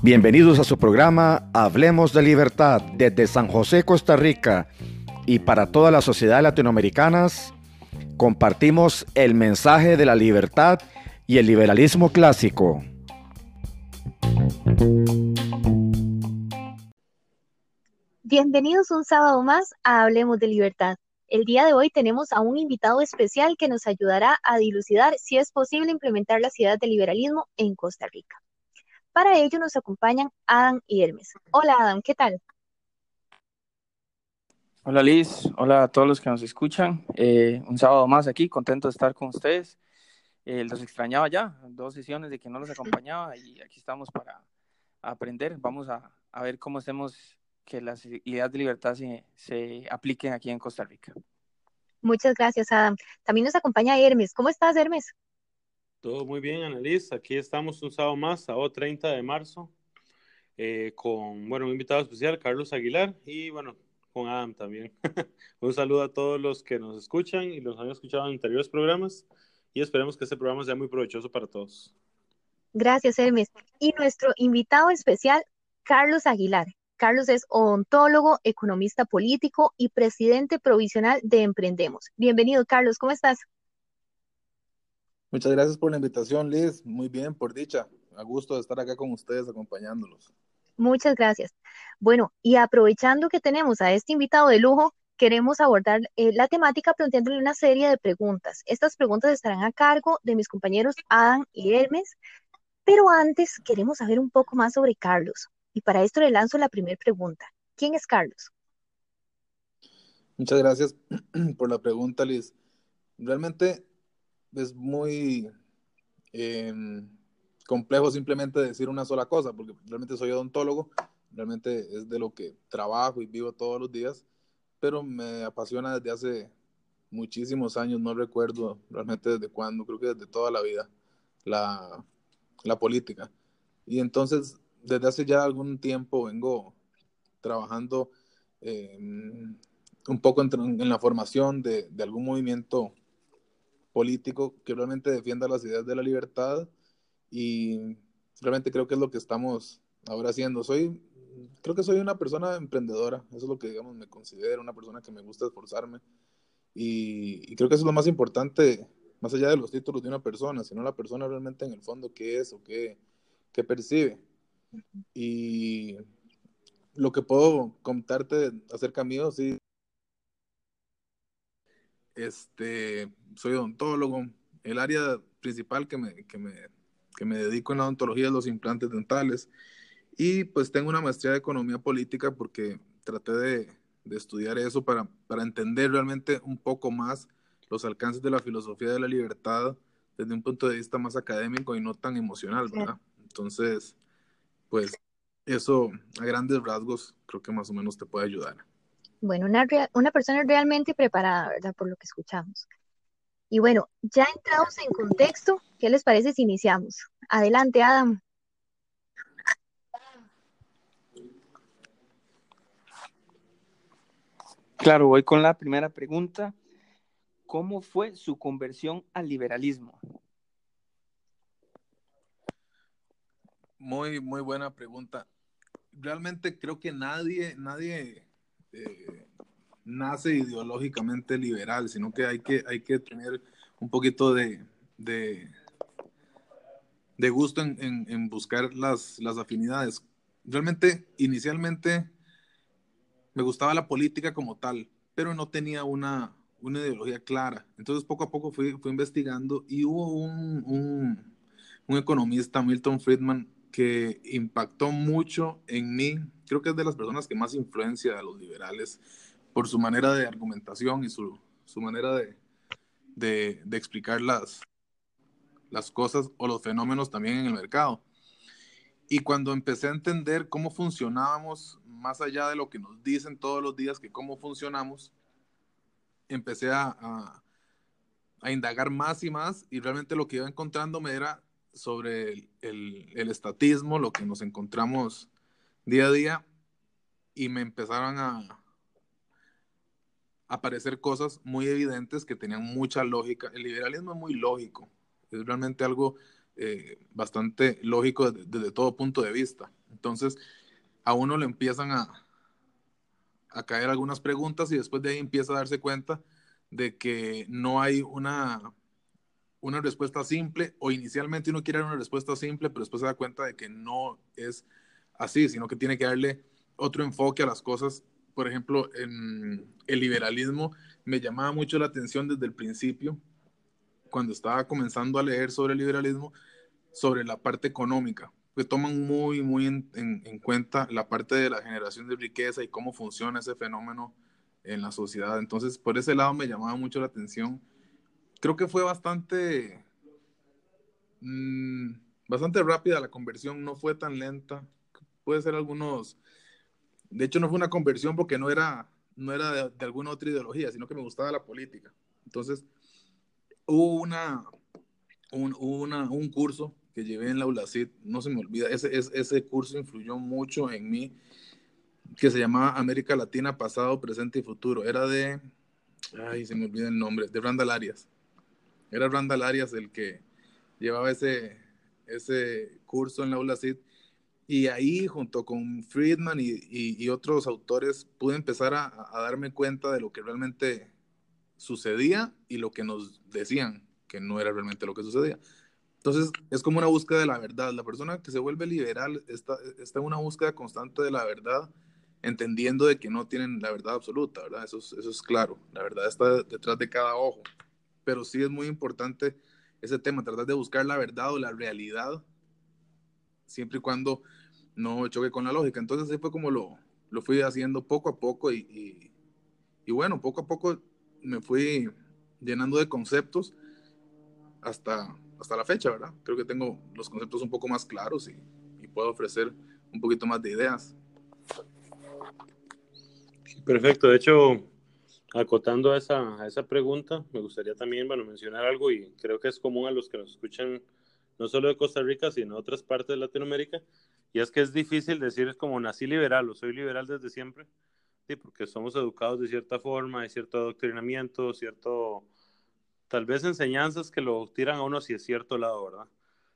Bienvenidos a su programa Hablemos de Libertad desde San José, Costa Rica y para todas las sociedades latinoamericanas. Compartimos el mensaje de la libertad y el liberalismo clásico. Bienvenidos un sábado más a Hablemos de Libertad. El día de hoy tenemos a un invitado especial que nos ayudará a dilucidar si es posible implementar las ideas del liberalismo en Costa Rica. Para ello nos acompañan Adam y Hermes. Hola Adam, ¿qué tal? Hola Liz, hola a todos los que nos escuchan. Eh, un sábado más aquí, contento de estar con ustedes. Eh, los extrañaba ya, dos sesiones de que no los acompañaba y aquí estamos para aprender. Vamos a, ver cómo hacemos que las ideas de libertad se, se apliquen aquí en Costa Rica. Muchas gracias, Adam. También nos acompaña Hermes. ¿Cómo estás, Hermes? Todo muy bien, Annalise. Aquí estamos un sábado más, sábado 30 de marzo, eh, con bueno, un invitado especial, Carlos Aguilar, y bueno, con Adam también. un saludo a todos los que nos escuchan y los han escuchado en anteriores programas, y esperemos que este programa sea muy provechoso para todos. Gracias, Hermes. Y nuestro invitado especial, Carlos Aguilar. Carlos es odontólogo, economista político y presidente provisional de Emprendemos. Bienvenido, Carlos, ¿cómo estás? Muchas gracias por la invitación, Liz. Muy bien, por dicha. A gusto de estar acá con ustedes acompañándolos. Muchas gracias. Bueno, y aprovechando que tenemos a este invitado de lujo, queremos abordar eh, la temática planteándole una serie de preguntas. Estas preguntas estarán a cargo de mis compañeros Adam y Hermes, pero antes queremos saber un poco más sobre Carlos. Y para esto le lanzo la primera pregunta. ¿Quién es Carlos? Muchas gracias por la pregunta, Liz. Realmente es muy em, complejo simplemente decir una sola cosa, porque realmente soy odontólogo, realmente es de lo que trabajo y vivo todos los días, pero me apasiona desde hace muchísimos años, no recuerdo realmente desde cuándo, creo que desde toda la vida, la, la política. Y entonces, desde hace ya algún tiempo vengo trabajando em, un poco en, en la formación de, de, algún movimiento político que realmente defienda las ideas de la libertad y realmente creo que es lo que estamos ahora haciendo. Soy, creo que soy una persona emprendedora, eso es lo que digamos me considero, una persona que me gusta esforzarme y, creo que eso es lo más importante, más allá de los títulos de una persona, sino la persona realmente en el fondo qué es o qué, qué percibe. Y lo que puedo contarte acerca mío, sí, este, soy odontólogo. El área principal que me, que me, que me dedico en la odontología es los implantes dentales. Y pues tengo una maestría de economía política porque traté de, de estudiar eso para, para, entender realmente un poco más los alcances de la filosofía de la libertad desde un punto de vista más académico y no tan emocional, ¿verdad? Entonces, pues eso a grandes rasgos creo que más o menos te puede ayudar. Bueno, una, una persona realmente preparada, ¿verdad? Por lo que escuchamos. Y bueno, ya entrados en contexto, ¿qué les parece si iniciamos? Adelante, Adam. Claro, voy con la primera pregunta. ¿Cómo fue su conversión al liberalismo? Muy, muy buena pregunta. Realmente creo que nadie, nadie eh, nace ideológicamente liberal, sino que hay que, hay que tener un poquito de, de, gusto en, buscar las, las afinidades. Realmente, inicialmente, me gustaba la política como tal, pero no tenía una, una ideología clara. Entonces, poco a poco fui, fui investigando y hubo un, un, economista, Milton Friedman, que impactó mucho en mí. Creo que es de las personas que más influencia a los liberales por su manera de argumentación y su, su manera de, de, explicar las, las cosas o los fenómenos también en el mercado. Y cuando empecé a entender cómo funcionábamos, más allá de lo que nos dicen todos los días que cómo funcionamos, empecé a, a, a indagar más y más y realmente lo que iba encontrándome era sobre el, el, estatismo, lo que nos encontramos día a día, y me empezaron a, aparecer cosas muy evidentes que tenían mucha lógica. El liberalismo es muy lógico. Es realmente algo eh, bastante lógico desde, todo punto de vista. Entonces, a uno le empiezan a, a caer algunas preguntas y después de ahí empieza a darse cuenta de que no hay una, una respuesta simple o inicialmente uno quiere dar una respuesta simple, pero después se da cuenta de que no es así, sino que tiene que darle otro enfoque a las cosas. Por ejemplo, en el liberalismo me llamaba mucho la atención desde el principio, cuando estaba comenzando a leer sobre el liberalismo, sobre la parte económica, que toman muy, muy en, en, cuenta la parte de la generación de riqueza y cómo funciona ese fenómeno en la sociedad. Entonces, por ese lado me llamaba mucho la atención. Creo que fue bastante, mmm, bastante rápida la conversión, no fue tan lenta. Puede ser algunos, de hecho no fue una conversión porque no era, no era de, alguna otra ideología, sino que me gustaba la política. Entonces, hubo una, un, un curso que llevé en la ULACID, no se me olvida, ese, ese, ese curso influyó mucho en mí, que se llamaba América Latina, pasado, presente y futuro. Era de, ay, se me olvida el nombre, de Randall Arias. Era Randall Arias el que llevaba ese, ese curso en la ULACID. Y ahí, junto con Friedman y, y, otros autores, pude empezar a, a, darme cuenta de lo que realmente sucedía y lo que nos decían que no era realmente lo que sucedía. Entonces, es como una búsqueda de la verdad. La persona que se vuelve liberal está, está en una búsqueda constante de la verdad entendiendo de que no tienen la verdad absoluta, ¿verdad? Eso es, eso es claro, la verdad está detrás de cada ojo, pero sí es muy importante ese tema, tratar de buscar la verdad o la realidad, siempre y cuando no choque con la lógica. Entonces así fue como lo, lo fui haciendo poco a poco y, y, y, bueno, poco a poco me fui llenando de conceptos hasta, hasta la fecha, ¿verdad? Creo que tengo los conceptos un poco más claros y, y puedo ofrecer un poquito más de ideas. Perfecto, de hecho, acotando a esa, a esa pregunta, me gustaría también bueno, mencionar algo y creo que es común a los que nos escuchan no solo de Costa Rica, sino de otras partes de Latinoamérica, y es que es difícil decir como nací liberal o soy liberal desde siempre, sí, porque somos educados de cierta forma, hay cierto adoctrinamiento, cierto, tal vez enseñanzas que lo tiran a uno hacia cierto lado, ¿verdad?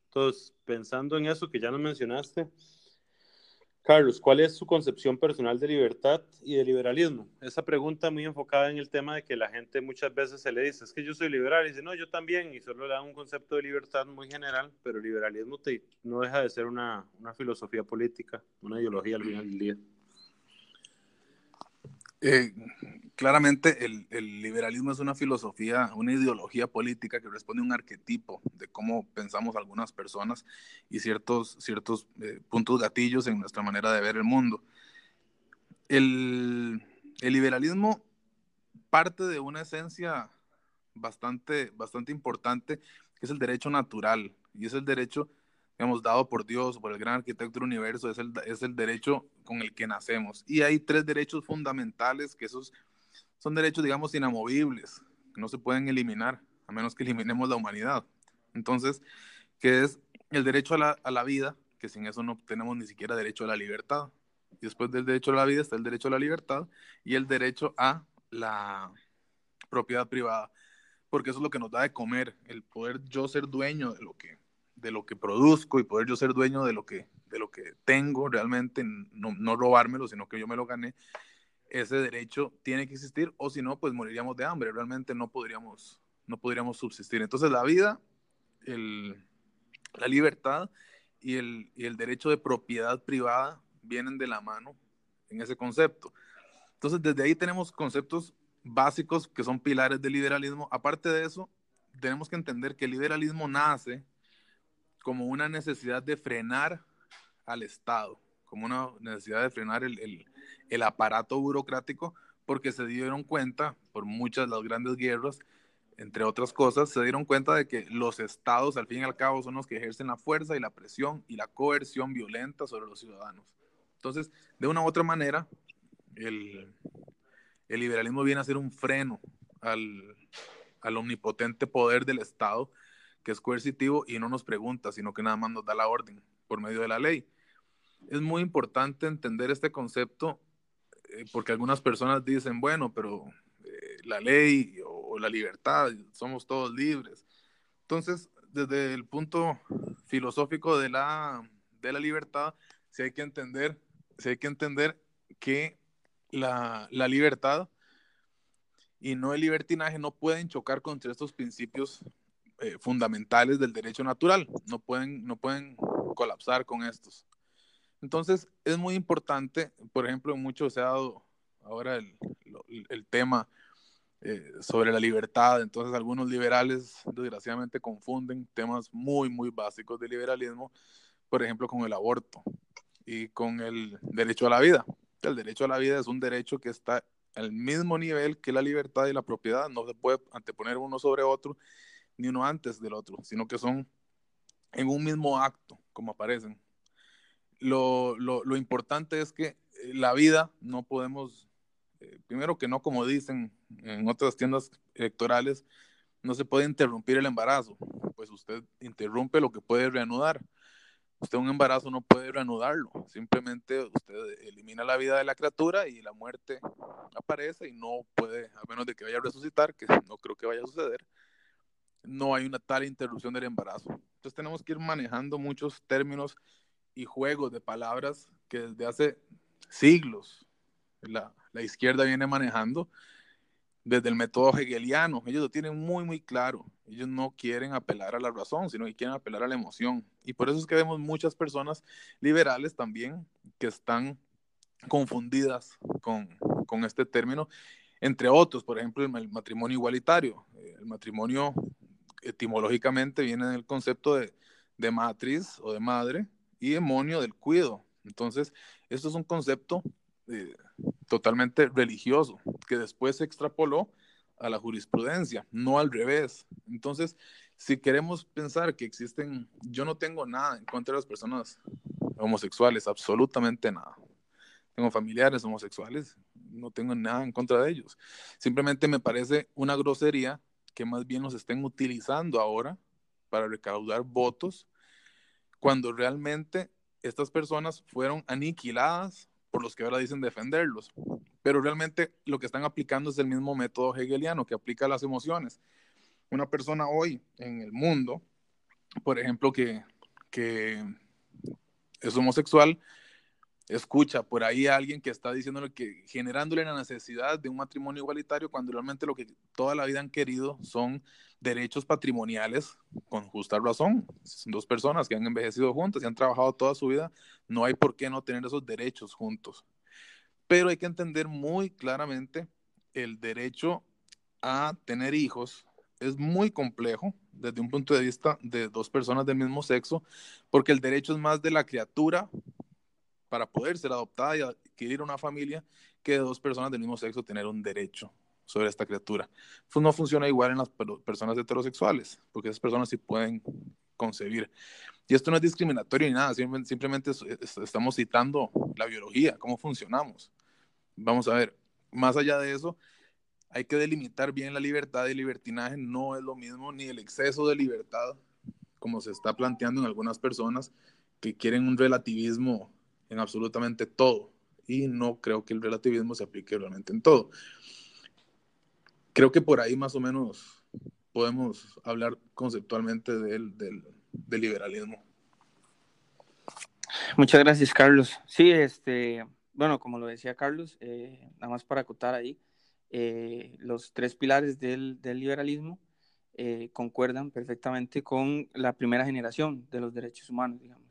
Entonces, pensando en eso que ya nos mencionaste, Carlos, ¿cuál es su concepción personal de libertad y de liberalismo? Esa pregunta muy enfocada en el tema de que la gente muchas veces se le dice, es que yo soy liberal, y dice, no, yo también, y solo le dan un concepto de libertad muy general, pero liberalismo te, no deja de ser una, una, filosofía política, una ideología al final del día. Eh, claramente el, liberalismo es una filosofía, una ideología política que responde a un arquetipo de cómo pensamos algunas personas y ciertos, ciertos eh, puntos gatillos en nuestra manera de ver el mundo. El, liberalismo parte de una esencia bastante, bastante importante, que es el derecho natural, y es el derecho hemos dado por Dios, por el gran arquitecto del universo, es el, es el derecho con el que nacemos. Y hay tres derechos fundamentales que esos son derechos, digamos, inamovibles, que no se pueden eliminar, a menos que eliminemos la humanidad. Entonces, que es el derecho a la, a la vida, que sin eso no tenemos ni siquiera derecho a la libertad. Y después del derecho a la vida está el derecho a la libertad y el derecho a la propiedad privada, porque eso es lo que nos da de comer, el poder yo ser dueño de lo que de lo que produzco y poder yo ser dueño de lo que, de lo que tengo realmente, no, no robármelo, sino que yo me lo gané, ese derecho tiene que existir o si no, pues moriríamos de hambre, realmente no podríamos, no podríamos subsistir. Entonces la vida, el, la libertad y el, y el derecho de propiedad privada vienen de la mano en ese concepto. Entonces desde ahí tenemos conceptos básicos que son pilares del liberalismo. Aparte de eso, tenemos que entender que el liberalismo nace como una necesidad de frenar al Estado, como una necesidad de frenar el, el, aparato burocrático, porque se dieron cuenta, por muchas de las grandes guerras, entre otras cosas, se dieron cuenta de que los estados, al fin y al cabo, son los que ejercen la fuerza y la presión y la coerción violenta sobre los ciudadanos. Entonces, de una u otra manera, el, el liberalismo viene a ser un freno al, al omnipotente poder del Estado que es coercitivo y no nos pregunta, sino que nada más nos da la orden por medio de la ley. Es muy importante entender este concepto eh, porque algunas personas dicen, bueno, pero eh, la ley o, o, la libertad, somos todos libres. Entonces, desde el punto filosófico de la, de la libertad, sí hay que entender, sí hay que, entender que la, la libertad y no el libertinaje no pueden chocar contra estos principios eh, fundamentales del derecho natural, no pueden, no pueden colapsar con estos. Entonces, es muy importante, por ejemplo, mucho se ha dado ahora el, tema eh, sobre la libertad, entonces algunos liberales desgraciadamente confunden temas muy, muy básicos del liberalismo, por ejemplo, con el aborto y con el derecho a la vida. El derecho a la vida es un derecho que está al mismo nivel que la libertad y la propiedad. No se puede anteponer uno sobre otro, ni uno antes del otro, sino que son en un mismo acto, como aparecen. Lo, lo, importante es que eh, la vida no podemos, eh, primero que no, como dicen en otras tiendas electorales, no se puede interrumpir el embarazo, pues usted interrumpe lo que puede reanudar. Usted un embarazo no puede reanudarlo, simplemente usted elimina la vida de la criatura y la muerte aparece y no puede, a menos de que vaya a resucitar, que no creo que vaya a suceder, no hay una tal interrupción del embarazo. Entonces tenemos que ir manejando muchos términos y juegos de palabras que desde hace siglos la, la izquierda viene manejando desde el método hegeliano. Ellos lo tienen muy, muy claro. Ellos no quieren apelar a la razón, sino que quieren apelar a la emoción. Y por eso es que vemos muchas personas liberales también que están confundidas con, con este término, entre otros, por ejemplo, el, matrimonio igualitario. El matrimonio etimológicamente viene del concepto de, de matriz o de madre y demonio del cuido. Entonces, esto es un concepto eh, totalmente religioso, que después se extrapoló a la jurisprudencia, no al revés. Entonces, si queremos pensar que existen, yo no tengo nada en contra de las personas homosexuales, absolutamente nada. Tengo familiares homosexuales, no tengo nada en contra de ellos. Simplemente me parece una grosería que más bien nos estén utilizando ahora para recaudar votos, cuando realmente estas personas fueron aniquiladas por los que ahora dicen defenderlos. Pero realmente lo que están aplicando es el mismo método hegeliano que aplica las emociones. Una persona hoy en el mundo, por ejemplo, que, que es homosexual, escucha por ahí a alguien que está diciéndole que generándole la necesidad de un matrimonio igualitario cuando realmente lo que toda la vida han querido son derechos patrimoniales con justa razón. Son dos personas que han envejecido juntas y han trabajado toda su vida, no hay por qué no tener esos derechos juntos. Pero hay que entender muy claramente el derecho a tener hijos es muy complejo desde un punto de vista de dos personas del mismo sexo, porque el derecho es más de la criatura para poder ser adoptada y adquirir una familia que dos personas del mismo sexo tener un derecho sobre esta criatura. Pues no funciona igual en las personas heterosexuales, porque esas personas sí pueden concebir. Y esto no es discriminatorio ni nada, simplemente estamos citando la biología, cómo funcionamos. Vamos a ver, más allá de eso, hay que delimitar bien la libertad y el libertinaje, no es lo mismo, ni el exceso de libertad, como se está planteando en algunas personas que quieren un relativismo en absolutamente todo. Y no creo que el relativismo se aplique realmente en todo. Creo que por ahí más o menos podemos hablar conceptualmente del, del, liberalismo. Muchas gracias, Carlos. Sí, este, bueno, como lo decía Carlos, eh, nada más para acotar ahí, eh, los tres pilares del, del liberalismo eh, concuerdan perfectamente con la primera generación de los derechos humanos, digamos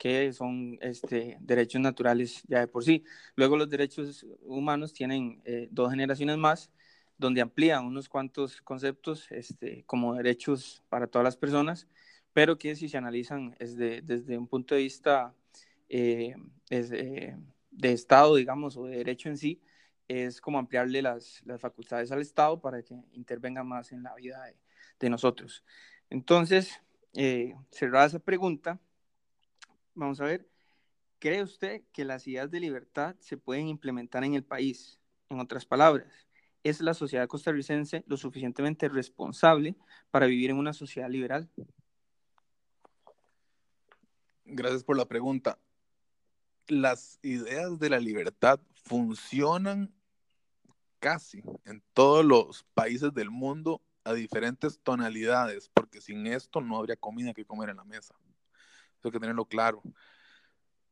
que son este, derechos naturales ya de por sí. Luego los derechos humanos tienen eh, dos generaciones más, donde amplían unos cuantos conceptos este, como derechos para todas las personas, pero que si se analizan es desde un punto de vista eh, de Estado, digamos, o de derecho en sí, es como ampliarle las, las facultades al Estado para que intervenga más en la vida de, de nosotros. Entonces, eh, cerrada esa pregunta, Vamos a ver. ¿Cree usted que las ideas de libertad se pueden implementar en el país? En otras palabras, ¿es la sociedad costarricense lo suficientemente responsable para vivir en una sociedad liberal? Gracias por la pregunta. Las ideas de la libertad funcionan casi en todos los países del mundo a diferentes tonalidades, porque sin esto no habría comida que comer en la mesa. Eso hay que tenerlo claro.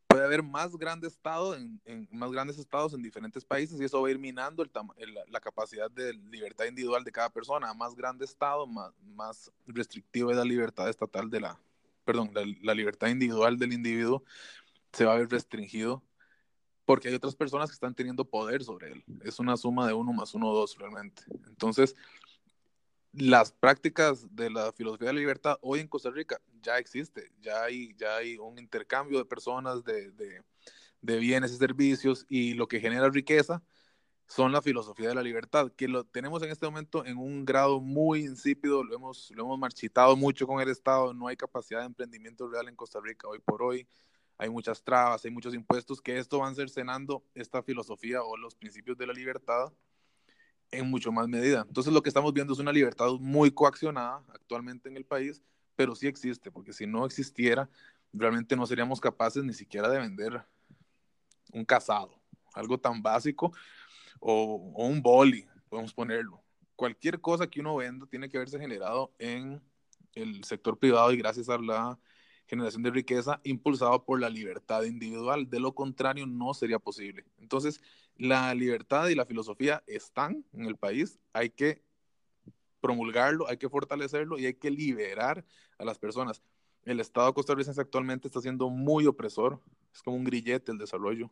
Puede haber más grandes estados en, más grandes estados en diferentes países y eso va a ir minando el, la capacidad de libertad individual de cada persona. Más grande estado, más, más restrictiva es la libertad estatal de la, perdón, la, la libertad individual del individuo se va a ver restringido porque hay otras personas que están teniendo poder sobre él. Es una suma de uno más uno, dos realmente. Entonces, las prácticas de la filosofía de la libertad hoy en Costa Rica ya existe, ya hay, ya hay un intercambio de personas, de, de, bienes y servicios, y lo que genera riqueza son la filosofía de la libertad, que lo tenemos en este momento en un grado muy insípido, lo hemos, lo hemos marchitado mucho con el Estado, no hay capacidad de emprendimiento real en Costa Rica hoy por hoy hay muchas trabas, hay muchos impuestos, que esto van cercenando esta filosofía o los principios de la libertad en mucho más medida. Entonces lo que estamos viendo es una libertad muy coaccionada actualmente en el país, pero sí existe, porque si no existiera, realmente no seríamos capaces ni siquiera de vender un casado, algo tan básico, o, un boli, podemos ponerlo. Cualquier cosa que uno venda tiene que haberse generado en el sector privado y gracias a la generación de riqueza impulsado por la libertad individual. De lo contrario, no sería posible. Entonces, la libertad y la filosofía están en el país. Hay que promulgarlo, hay que fortalecerlo y hay que liberar a las personas. El Estado costarricense actualmente está siendo muy opresor. Es como un grillete el desarrollo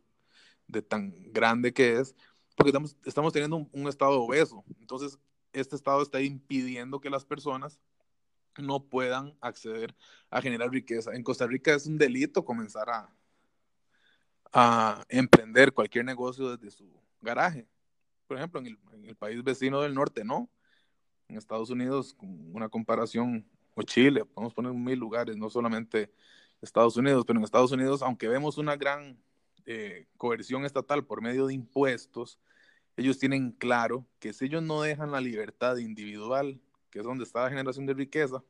de tan grande que es, porque estamos, teniendo un, un Estado obeso. Entonces, este Estado está impidiendo que las personas no puedan acceder a generar riqueza. En Costa Rica es un delito comenzar a, a emprender cualquier negocio desde su garaje. Por ejemplo, en el, país vecino del norte, no. En Estados Unidos, una comparación, o Chile, podemos poner mil lugares, no solamente Estados Unidos, pero en Estados Unidos, aunque vemos una gran eh, coerción estatal por medio de impuestos, ellos tienen claro que si ellos no dejan la libertad individual que es donde está la generación de riqueza,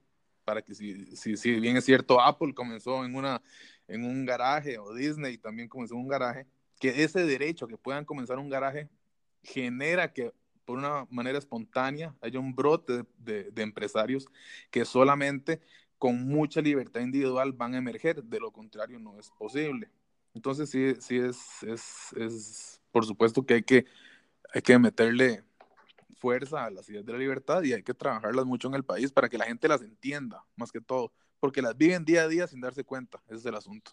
para que si, si, si bien es cierto, Apple comenzó en, una, en un garaje o Disney también comenzó en un garaje, que ese derecho que puedan comenzar un garaje genera que por una manera espontánea haya un brote de, de, empresarios que solamente con mucha libertad individual van a emerger, de lo contrario no es posible. Entonces sí, sí es, es, es por supuesto que hay que, hay que meterle fuerza a las ideas de la libertad y hay que trabajarlas mucho en el país para que la gente las entienda, más que todo, porque las viven día a día sin darse cuenta, ese es el asunto.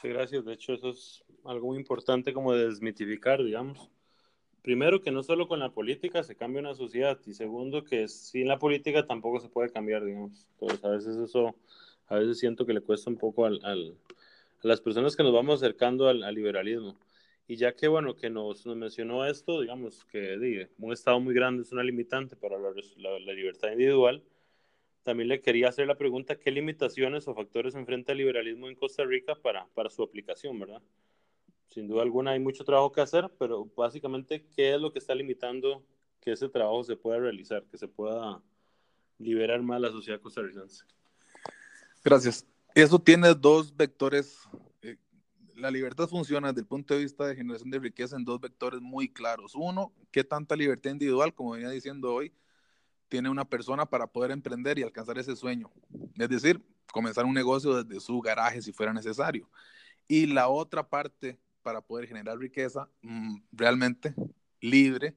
Sí, gracias. De hecho, eso es algo muy importante como de desmitificar, digamos. Primero, que no solo con la política se cambia una sociedad y segundo, que sin la política tampoco se puede cambiar, digamos. Entonces, a veces eso, a veces siento que le cuesta un poco al, al, a las personas que nos vamos acercando al, al liberalismo. Y ya que, bueno, que nos, nos mencionó esto, digamos que diga, un Estado muy grande es una limitante para la, la, libertad individual, también le quería hacer la pregunta, ¿qué limitaciones o factores enfrenta el liberalismo en Costa Rica para, para su aplicación, verdad? Sin duda alguna hay mucho trabajo que hacer, pero básicamente, ¿qué es lo que está limitando que ese trabajo se pueda realizar, que se pueda liberar más la sociedad costarricense? Gracias. Eso tiene dos vectores la libertad funciona desde el punto de vista de generación de riqueza en dos vectores muy claros. Uno, qué tanta libertad individual, como venía diciendo hoy, tiene una persona para poder emprender y alcanzar ese sueño. Es decir, comenzar un negocio desde su garaje si fuera necesario. Y la otra parte para poder generar riqueza mm, realmente libre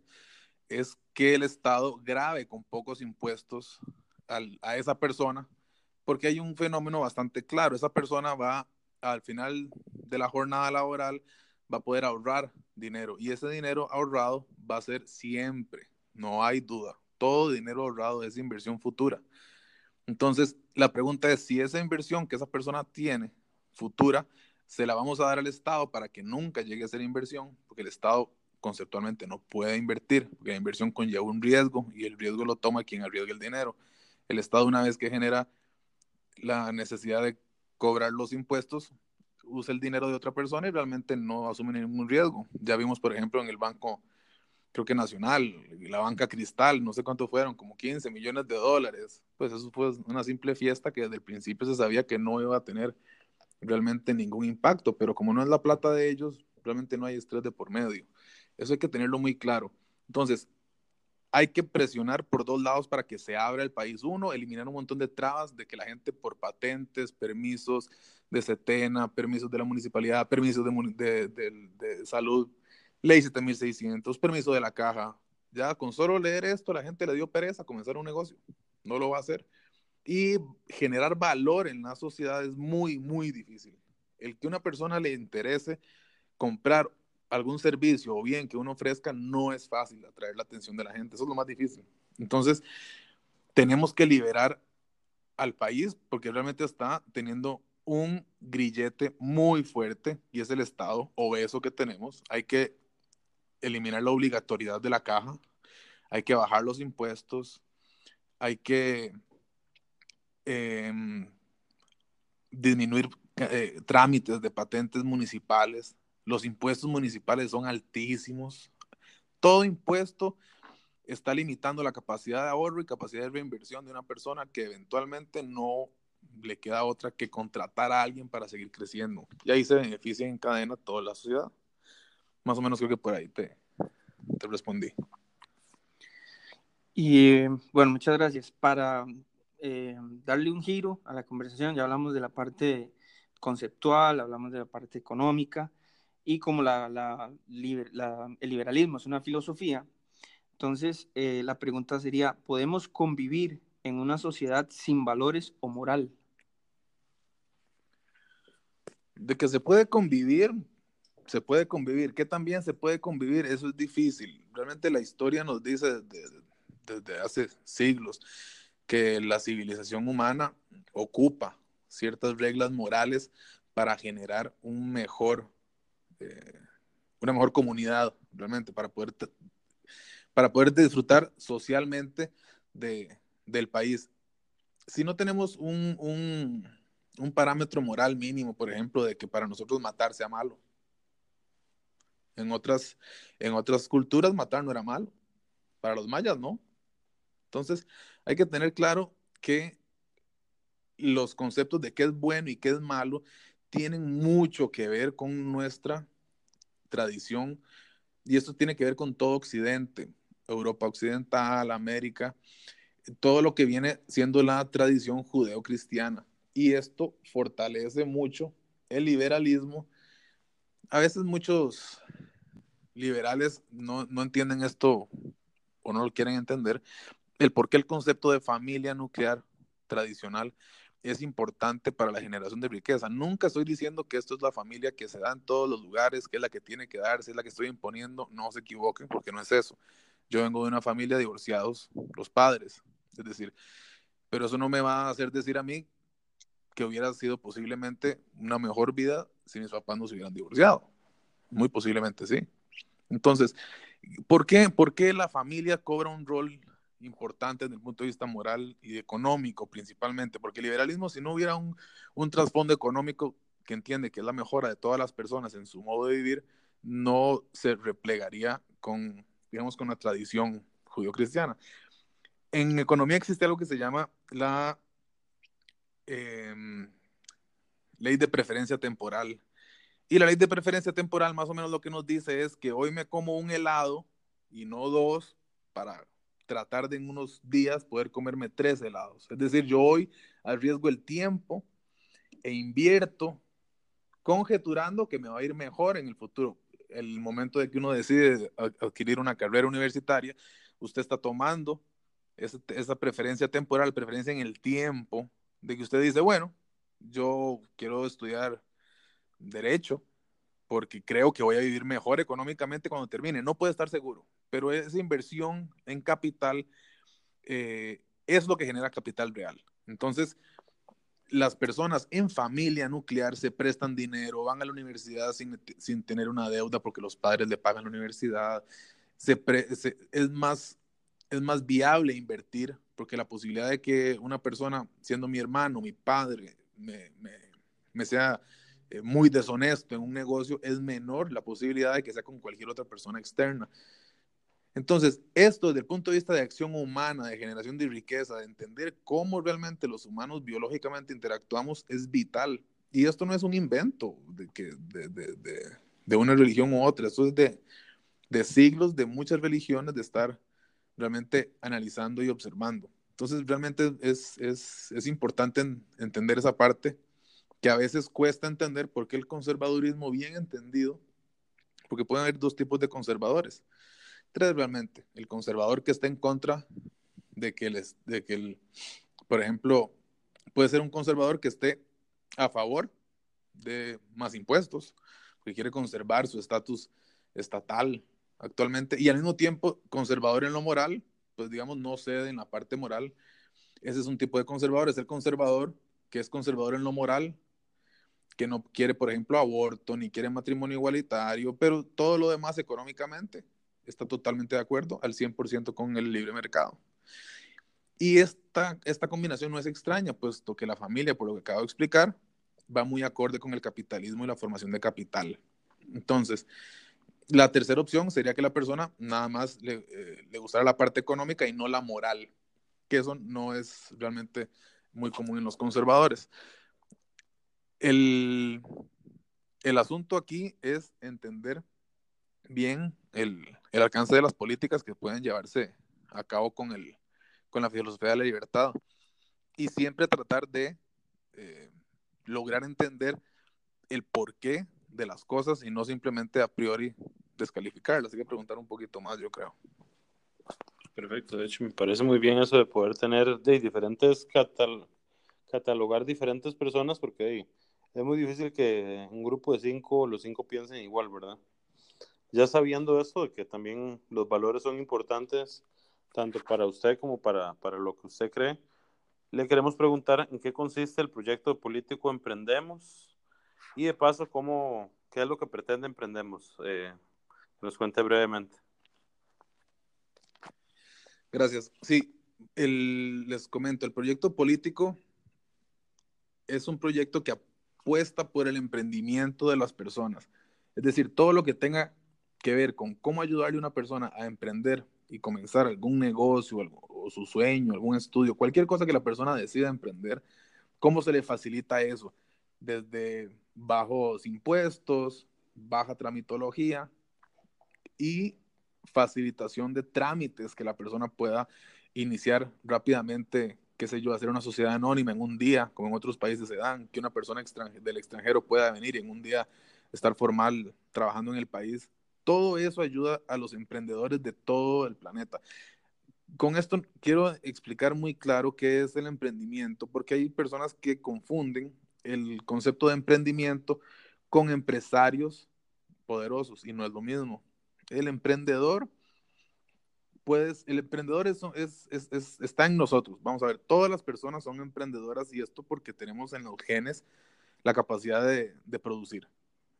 es que el Estado grave con pocos impuestos a esa persona, porque hay un fenómeno bastante claro. Esa persona va al final de la jornada laboral va a poder ahorrar dinero y ese dinero ahorrado va a ser siempre, no hay duda. Todo dinero ahorrado es inversión futura. Entonces, la pregunta es si esa inversión que esa persona tiene futura, se la vamos a dar al Estado para que nunca llegue a ser inversión, porque el Estado conceptualmente no puede invertir, porque la inversión conlleva un riesgo y el riesgo lo toma quien arriesga el dinero. El Estado una vez que genera la necesidad de cobrar los impuestos, usa el dinero de otra persona y realmente no asume ningún riesgo. Ya vimos, por ejemplo, en el Banco, creo que Nacional, la banca Cristal, no sé cuánto fueron, como 15 millones de dólares. Pues eso fue una simple fiesta que desde el principio se sabía que no iba a tener realmente ningún impacto, pero como no es la plata de ellos, realmente no hay estrés de por medio. Eso hay que tenerlo muy claro. Entonces, hay que presionar por dos lados para que se abra el país. Uno, eliminar un montón de trabas de que la gente por patentes, permisos de setena, permisos de la municipalidad, permisos de, de salud, ley 7600, permiso de la caja. Ya con solo leer esto, la gente le dio pereza a comenzar un negocio. No lo va a hacer. Y generar valor en la sociedad es muy, muy difícil. El que una persona le interese comprar algún servicio o bien que uno ofrezca, no es fácil atraer la atención de la gente. Eso es lo más difícil. Entonces, tenemos que liberar al país porque realmente está teniendo un grillete muy fuerte y es el Estado obeso que tenemos. Hay que eliminar la obligatoriedad de la caja, hay que bajar los impuestos, hay que em, disminuir eh, trámites de patentes municipales, los impuestos municipales son altísimos. Todo impuesto está limitando la capacidad de ahorro y capacidad de reinversión de una persona que eventualmente no le queda otra que contratar a alguien para seguir creciendo. Y ahí se beneficia en cadena toda la sociedad. Más o menos creo que por ahí te, te respondí. Y bueno, muchas gracias. Para eh, darle un giro a la conversación, ya hablamos de la parte conceptual, hablamos de la parte económica, y como la, la, el liberalismo es una filosofía, entonces eh, la pregunta sería, ¿podemos convivir en una sociedad sin valores o moral? De que se puede convivir, se puede convivir. ¿Qué también se puede convivir? Eso es difícil. Realmente la historia nos dice desde, hace siglos que la civilización humana ocupa ciertas reglas morales para generar un mejor eh, una mejor comunidad, realmente, para poder, para poder disfrutar socialmente de, del país. Si no tenemos un, un, un parámetro moral mínimo, por ejemplo, de que para nosotros matar sea malo. En otras, en otras culturas matar no era malo. Para los mayas no. Entonces hay que tener claro que los conceptos de qué es bueno y qué es malo tienen mucho que ver con nuestra tradición y esto tiene que ver con todo Occidente, Europa Occidental, América, todo lo que viene siendo la tradición judeo-cristiana. Y esto fortalece mucho el liberalismo. A veces muchos liberales no, no entienden esto o no lo quieren entender, el por qué el concepto de familia nuclear tradicional es importante para la generación de riqueza. Nunca estoy diciendo que esto es la familia que se da en todos los lugares, que es la que tiene que darse, es la que estoy imponiendo. No se equivoquen porque no es eso. Yo vengo de una familia de divorciados, los padres. Es decir, pero eso no me va a hacer decir a mí que hubiera sido posiblemente una mejor vida si mis papás no se hubieran divorciado. Muy posiblemente sí. Entonces, ¿por qué, ¿por qué la familia cobra un rol importante desde el punto de vista moral y económico principalmente, porque el liberalismo, si no hubiera un, un trasfondo económico que entiende que es la mejora de todas las personas en su modo de vivir, no se replegaría con, digamos, con la tradición judío-cristiana. En economía existe algo que se llama la em, ley de preferencia temporal. Y la ley de preferencia temporal más o menos lo que nos dice es que hoy me como un helado y no dos para tratar de en unos días poder comerme tres helados. Es decir, yo hoy arriesgo el tiempo e invierto conjeturando que me va a ir mejor en el futuro. El momento de que uno decide adquirir una carrera universitaria, usted está tomando esa, esa preferencia temporal, preferencia en el tiempo, de que usted dice, bueno, yo quiero estudiar derecho porque creo que voy a vivir mejor económicamente cuando termine. No puede estar seguro, pero esa inversión en capital eh, es lo que genera capital real. Entonces, las personas en familia nuclear se prestan dinero, van a la universidad sin, sin tener una deuda porque los padres le pagan la universidad. Se es, más, es más viable invertir porque la posibilidad de que una persona, siendo mi hermano, mi padre, me, me, me sea eh, muy deshonesto en un negocio es menor la posibilidad de que sea con cualquier otra persona externa. Entonces, esto desde el punto de vista de acción humana, de generación de riqueza, de entender cómo realmente los humanos biológicamente interactuamos, es vital. Y esto no es un invento de, que, de, de, de una religión u otra, esto es de, de siglos de muchas religiones de estar realmente analizando y observando. Entonces, realmente es, es, es importante entender esa parte que a veces cuesta entender por qué el conservadurismo bien entendido, porque pueden haber dos tipos de conservadores. Tres realmente. El conservador que está en contra de que, les, de que el, por ejemplo, puede ser un conservador que esté a favor de más impuestos, que quiere conservar su estatus estatal actualmente, y al mismo tiempo conservador en lo moral, pues digamos, no cede en la parte moral. Ese es un tipo de conservador, es el conservador que es conservador en lo moral, que no quiere, por ejemplo, aborto, ni quiere matrimonio igualitario, pero todo lo demás económicamente está totalmente de acuerdo al 100% con el libre mercado. Y esta, esta combinación no es extraña, puesto que la familia, por lo que acabo de explicar, va muy acorde con el capitalismo y la formación de capital. Entonces, la tercera opción sería que la persona nada más le, eh, le, gustara la parte económica y no la moral, que eso no es realmente muy común en los conservadores. El, el asunto aquí es entender bien el, el, alcance de las políticas que pueden llevarse a cabo con, el, con la filosofía de la libertad y siempre tratar de eh, lograr entender el porqué de las cosas y no simplemente a priori descalificarlas. Hay que preguntar un poquito más, yo creo. Perfecto, de hecho me parece muy bien eso de poder tener diferentes catal catalogar diferentes personas porque es muy difícil que un grupo de cinco, los cinco piensen igual, ¿verdad? Ya sabiendo esto de que también los valores son importantes tanto para usted como para, para lo que usted cree, le queremos preguntar en qué consiste el proyecto político Emprendemos y de paso, cómo, qué es lo que pretende Emprendemos. Eh, nos cuente brevemente. Gracias. Sí, el, les comento, el proyecto político es un proyecto que apuesta por el emprendimiento de las personas. Es decir, todo lo que tenga que ver con cómo ayudarle a una persona a emprender y comenzar algún negocio o su sueño, algún estudio, cualquier cosa que la persona decida emprender, cómo se le facilita eso, desde bajos impuestos, baja tramitología, y facilitación de trámites que la persona pueda iniciar rápidamente, qué sé yo, hacer una sociedad anónima en un día, como en otros países se dan, que una persona del extranjero pueda venir y en un día estar formal trabajando en el país. Todo eso ayuda a los emprendedores de todo el planeta. Con esto quiero explicar muy claro qué es el emprendimiento, porque hay personas que confunden el concepto de emprendimiento con empresarios poderosos y no es lo mismo el emprendedor, el emprendedor es, es, está en nosotros. Vamos a ver, todas las personas son emprendedoras y esto porque tenemos en los genes la capacidad de, de producir.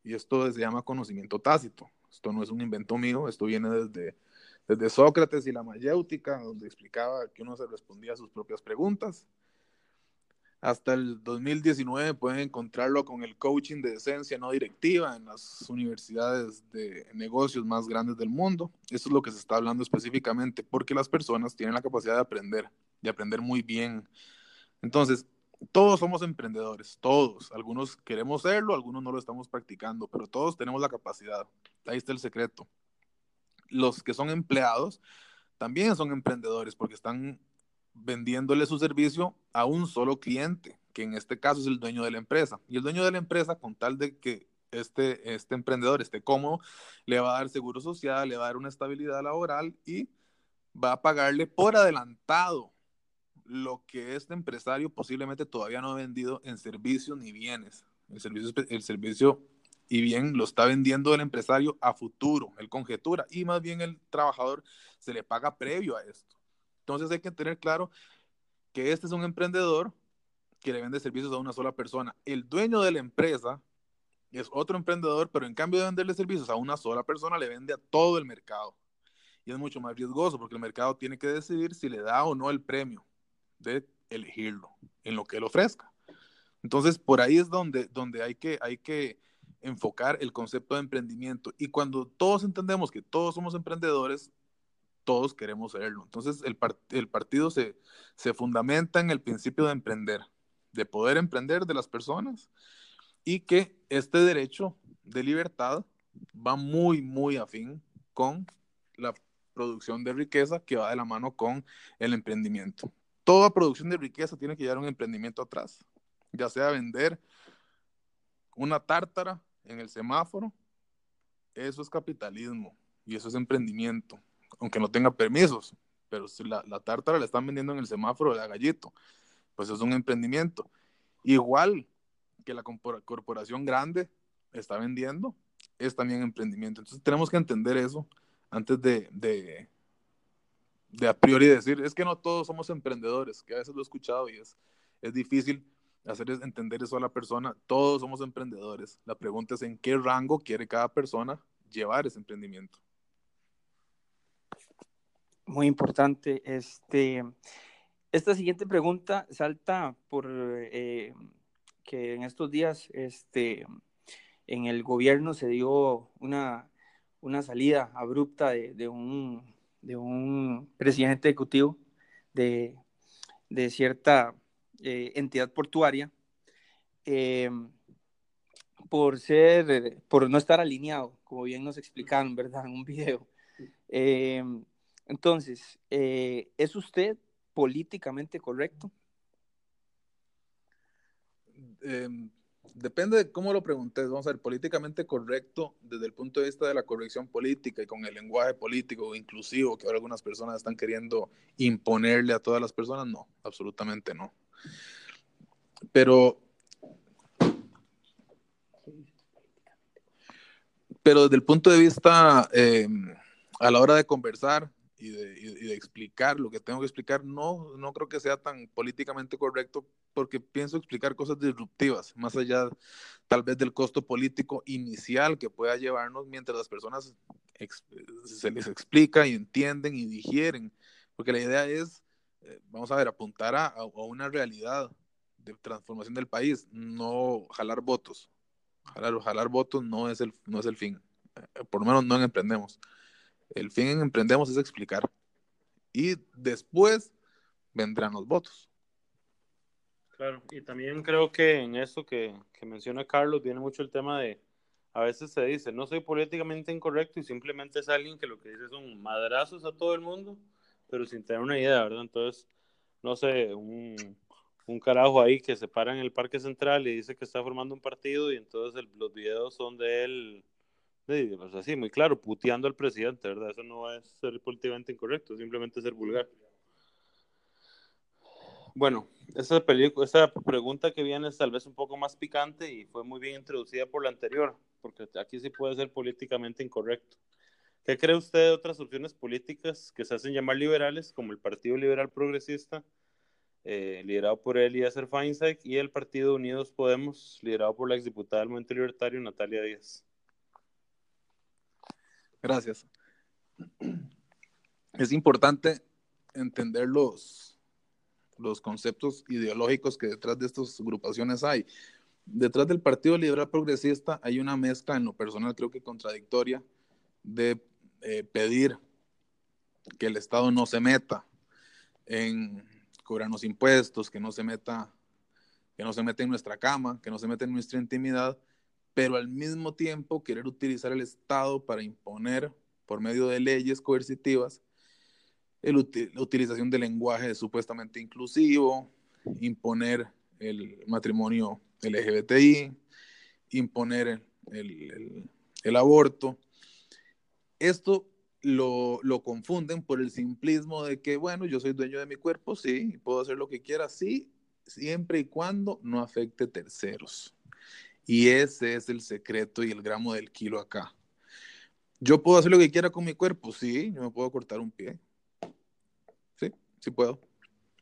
Y esto se llama conocimiento tácito. Esto no es un invento mío, esto viene desde, desde Sócrates y la mayéutica, donde explicaba que uno se respondía a sus propias preguntas hasta el 2019 pueden encontrarlo con el coaching de esencia no directiva en las universidades de negocios más grandes del mundo. Eso es lo que se está hablando específicamente, porque las personas tienen la capacidad de aprender, de aprender muy bien. Entonces, todos somos emprendedores, todos. Algunos queremos serlo, algunos no lo estamos practicando, pero todos tenemos la capacidad. Ahí está el secreto. Los que son empleados también son emprendedores porque están vendiéndole su servicio a un solo cliente, que en este caso es el dueño de la empresa. Y el dueño de la empresa, con tal de que este, este emprendedor esté cómodo, le va a dar seguro social, le va a dar una estabilidad laboral y va a pagarle por adelantado lo que este empresario posiblemente todavía no ha vendido en servicios ni bienes. El servicio, el servicio y bien lo está vendiendo el empresario a futuro, el conjetura, y más bien el trabajador se le paga previo a esto. Entonces hay que tener claro que este es un emprendedor que le vende servicios a una sola persona. El dueño de la empresa es otro emprendedor, pero en cambio de venderle servicios a una sola persona, le vende a todo el mercado. Y es mucho más riesgoso porque el mercado tiene que decidir si le da o no el premio de elegirlo en lo que él ofrezca. Entonces, por ahí es donde, donde hay, que, hay que enfocar el concepto de emprendimiento. Y cuando todos entendemos que todos somos emprendedores, todos queremos serlo. Entonces, el, el partido se, se fundamenta en el principio de emprender, de poder emprender de las personas y que este derecho de libertad va muy, muy afín con la producción de riqueza que va de la mano con el emprendimiento. Toda producción de riqueza tiene que llevar un emprendimiento atrás, ya sea vender una tártara en el semáforo, eso es capitalismo y eso es emprendimiento, aunque no tenga permisos, pero si la, la tártara la están vendiendo en el semáforo de gallito, pues es un emprendimiento. Igual que la corporación grande está vendiendo, es también emprendimiento. Entonces tenemos que entender eso antes de, de, de a priori decir, es que no todos somos emprendedores, que a veces lo he escuchado y es, es difícil hacer entender eso a la persona. Todos somos emprendedores. La pregunta es en qué rango quiere cada persona llevar ese emprendimiento. Muy importante. Este, esta siguiente pregunta salta por eh, que en estos días este, en el gobierno se dio una, una salida abrupta de, un, de un presidente ejecutivo de, de cierta eh, entidad portuaria eh, por ser, por no estar alineado, como bien nos explicaron, ¿verdad? En un video. Eh, entonces, ¿es usted políticamente correcto? Em, depende de cómo lo preguntes. Vamos a ver, políticamente correcto desde el punto de vista de la corrección política y con el lenguaje político inclusivo que ahora algunas personas están queriendo imponerle a todas las personas, no, absolutamente no. Pero, pero desde el punto de vista eh, a la hora de conversar y de, explicar lo que tengo que explicar, no, no creo que sea tan políticamente correcto porque pienso explicar cosas disruptivas, más allá tal vez del costo político inicial que pueda llevarnos mientras las personas se les explica y entienden y digieren, porque la idea es eh, vamos a ver, apuntar a, a, una realidad de transformación del país, no jalar votos. Jalar, jalar votos no es el, no es el fin, eh, por lo menos no en Emprendemos. El fin en Emprendemos es explicar. Y después vendrán los votos. Claro, y también creo que en eso que, menciona Carlos viene mucho el tema de, a veces se dice, no soy políticamente incorrecto y simplemente es alguien que lo que dice son madrazos a todo el mundo pero sin tener una idea, ¿verdad? Entonces, no sé, un, un carajo ahí que se para en el Parque Central y dice que está formando un partido y entonces los videos son de él, de, pues así, muy claro, puteando al presidente, ¿verdad? Eso no es ser políticamente incorrecto, simplemente ser vulgar. Bueno, esa, esa pregunta que viene es tal vez un poco más picante y fue muy bien introducida por la anterior, porque aquí sí puede ser políticamente incorrecto. ¿Qué cree usted de otras opciones políticas que se hacen llamar liberales, como el Partido Liberal Progresista, eh, liderado por Eliezer Feinstein, y el Partido Unidos Podemos, liderado por la exdiputada del Movimiento Libertario, Natalia Díaz? Gracias. Es importante entender los, los conceptos ideológicos que detrás de estas agrupaciones hay. Detrás del Partido Liberal Progresista hay una mezcla, en lo personal creo que contradictoria, de eh, pedir que el Estado no se meta en cobrarnos impuestos, que no se meta, que no se meta en nuestra cama, que no se meta en nuestra intimidad, pero al mismo tiempo querer utilizar el Estado para imponer por medio de leyes coercitivas la utilización del lenguaje supuestamente inclusivo, imponer el matrimonio LGBTI, imponer el, el aborto, esto lo, confunden por el simplismo de que, bueno, yo soy dueño de mi cuerpo, sí, puedo hacer lo que quiera, sí, siempre y cuando no afecte terceros. Y ese es el secreto y el gramo del kilo acá. Yo puedo hacer lo que quiera con mi cuerpo, sí, yo me puedo cortar un pie. Sí, sí puedo.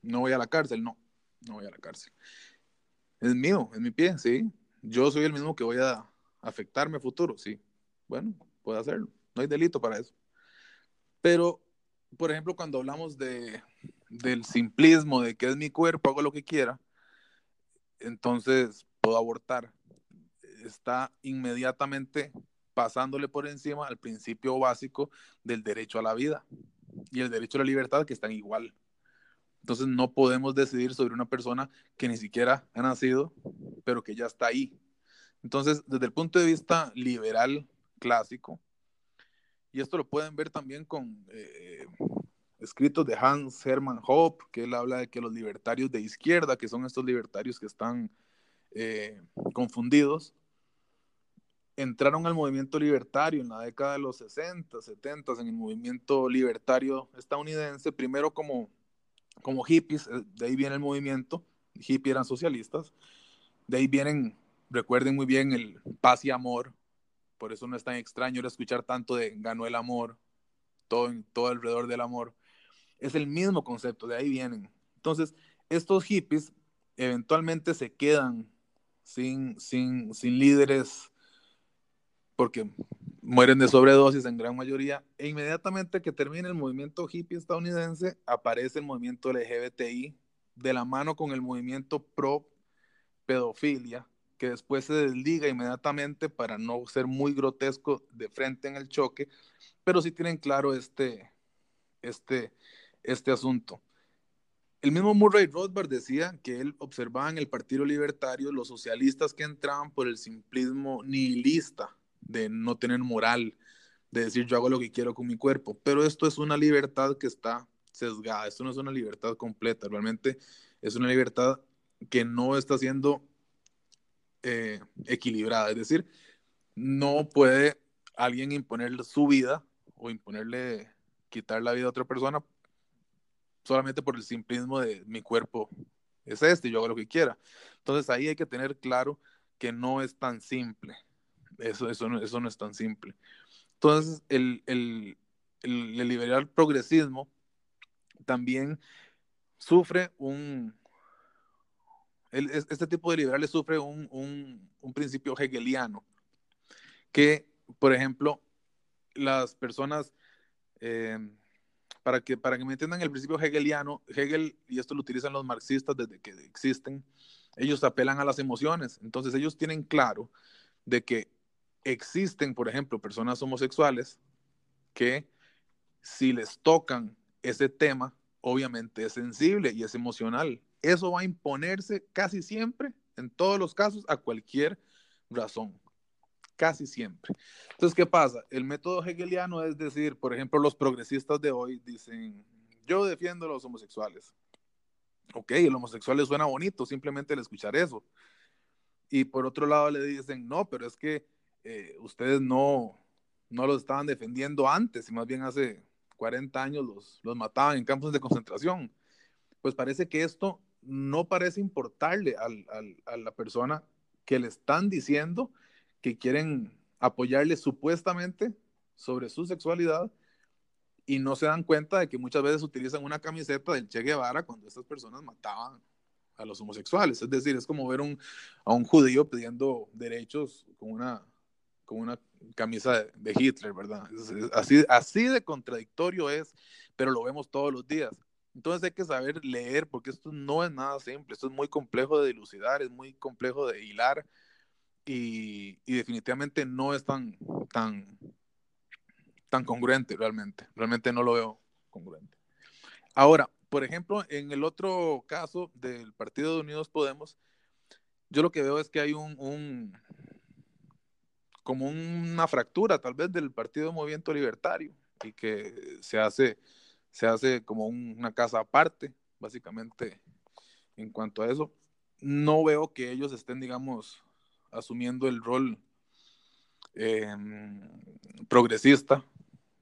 No voy a la cárcel, no, no voy a la cárcel. Es mío, es mi pie, sí. Yo soy el mismo que voy a afectarme a futuro, sí. Bueno, puedo hacerlo. No hay delito para eso. Pero, por ejemplo, cuando hablamos de, del simplismo, de que es mi cuerpo, hago lo que quiera, entonces puedo abortar. Está inmediatamente pasándole por encima al principio básico del derecho a la vida y el derecho a la libertad que están igual. Entonces no podemos decidir sobre una persona que ni siquiera ha nacido, pero que ya está ahí. Entonces, desde el punto de vista liberal clásico, Y esto lo pueden ver también con eh, escritos de Hans Hermann Hoppe, que él habla de que los libertarios de izquierda, que son estos libertarios que están eh, confundidos, entraron al movimiento libertario en la década de los 60, 70, en el movimiento libertario estadounidense, primero como, como hippies, eh, de ahí viene el movimiento, hippies eran socialistas, de ahí vienen, recuerden muy bien, el paz y amor, por eso no es tan extraño escuchar tanto de ganó el amor, todo, todo alrededor del amor, es el mismo concepto, de ahí vienen. Entonces, estos hippies eventualmente se quedan sin, sin, sin líderes porque mueren de sobredosis en gran mayoría, e inmediatamente que termina el movimiento hippie estadounidense, aparece el movimiento LGBTI de la mano con el movimiento pro pedofilia, que después se desliga inmediatamente para no ser muy grotesco de frente en el choque, pero sí tienen claro este, este, este asunto. El mismo Murray Rothbard decía que él observaba en el Partido Libertario los socialistas que entraban por el simplismo nihilista de no tener moral, de decir yo hago lo que quiero con mi cuerpo. Pero esto es una libertad que está sesgada, esto no es una libertad completa, realmente es una libertad que no está siendo eh, equilibrada. Es decir, no puede alguien imponer su vida o imponerle quitar la vida a otra persona solamente por el simplismo de mi cuerpo es este, yo hago lo que quiera. Entonces ahí hay que tener claro que no es tan simple. Eso, eso, no, eso no es tan simple. Entonces, el, el, el, liberal progresismo también sufre un... este tipo de liberales sufre un, un, principio hegeliano, que, por ejemplo, las personas, eh, para, que, para que me entiendan el principio hegeliano, Hegel, y esto lo utilizan los marxistas desde que existen, ellos apelan a las emociones. Entonces ellos tienen claro de que existen, por ejemplo, personas homosexuales que si les tocan ese tema, obviamente es sensible y es emocional. Eso va a imponerse casi siempre, en todos los casos, a cualquier razón. Casi siempre. Entonces, ¿qué pasa? El método hegeliano es decir, por ejemplo, los progresistas de hoy dicen, yo defiendo a los homosexuales. Ok, el homosexual suena bonito, simplemente el escuchar eso. Y por otro lado le dicen, no, pero es que eh, ustedes no, no los estaban defendiendo antes, y más bien hace 40 años los, los mataban en campos de concentración. Pues parece que esto no parece importarle al, al, a la persona que le están diciendo que quieren apoyarle supuestamente sobre su sexualidad y no se dan cuenta de que muchas veces utilizan una camiseta del Che Guevara cuando estas personas mataban a los homosexuales. Es decir, es como ver un, a un judío pidiendo derechos con una con una camisa de, Hitler, ¿verdad? así, así de contradictorio es, pero lo vemos todos los días. Entonces hay que saber leer porque esto no es nada simple, esto es muy complejo de dilucidar, es muy complejo de hilar y, y definitivamente no es tan, tan, tan congruente realmente, realmente no lo veo congruente. Ahora, por ejemplo, en el otro caso del Partido de Unidos Podemos, yo lo que veo es que hay un, un como una fractura tal vez del Partido Movimiento Libertario y que se hace, se hace como una casa aparte, básicamente, en cuanto a eso. No veo que ellos estén, digamos, asumiendo el rol em, progresista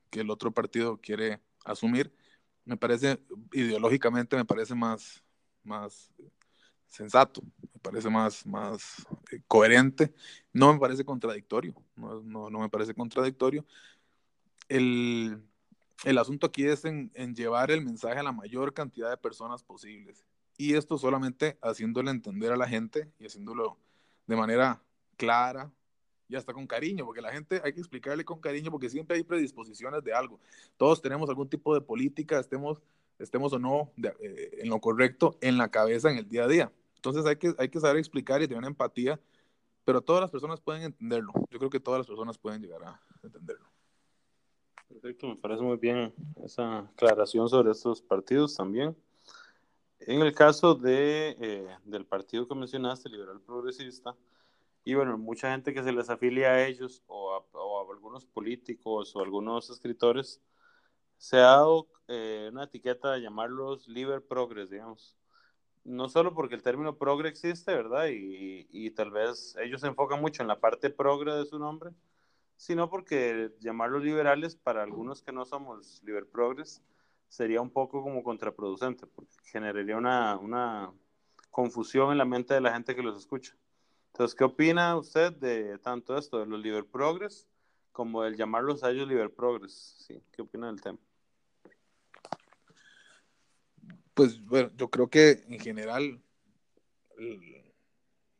que el otro partido quiere asumir. Me parece, ideológicamente, me parece más, más sensato, me parece más, más eh, coherente, no me parece contradictorio, no, no, no me parece contradictorio. El, el asunto aquí es en, en, llevar el mensaje a la mayor cantidad de personas posibles. Y esto solamente haciéndole entender a la gente y haciéndolo de manera clara y hasta con cariño, porque la gente hay que explicarle con cariño porque siempre hay predisposiciones de algo. Todos tenemos algún tipo de política, estemos estemos o no eh, en lo correcto en la cabeza en el día a día. Entonces hay que, hay que saber explicar y tener empatía, pero todas las personas pueden entenderlo. Yo creo que todas las personas pueden llegar a entenderlo. Perfecto, me parece muy bien esa aclaración sobre estos partidos también. En el caso de, eh, del partido que mencionaste, Liberal Progresista, Y bueno, mucha gente que se les afilia a ellos o a, algunos políticos o algunos escritores, se ha dado eh, una etiqueta de llamarlos liber progress, digamos. No solo porque el término progre existe, ¿verdad? Y, y, tal vez ellos se enfocan mucho en la parte progre de su nombre, sino porque llamarlos liberales para algunos que no somos liber progress sería un poco como contraproducente, porque generaría una, una confusión en la mente de la gente que los escucha. Entonces, ¿qué opina usted de tanto esto, de los Liber Progress, como el llamarlos a ellos Liber Progress? Sí, ¿Qué opina del tema? Pues bueno, yo creo que en general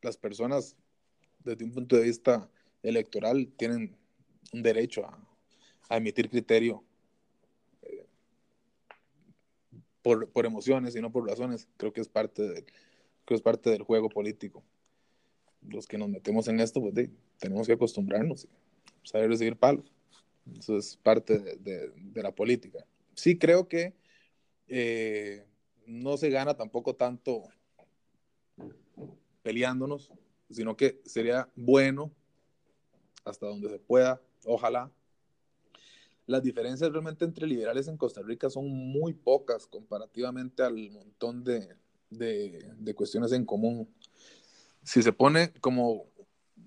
las personas desde un punto de vista electoral tienen un derecho a, emitir criterio eh, por, por, emociones y no por razones. Creo que es parte de, creo que es parte del juego político. Los que nos metemos en esto, pues tenemos que acostumbrarnos saber recibir palos. Eso es parte de, de, la política. Sí creo que eh, no se gana tampoco tanto peleándonos, sino que sería bueno hasta donde se pueda, ojalá. Las diferencias realmente entre liberales en Costa Rica son muy pocas comparativamente al montón de, de, cuestiones en común. Si se pone como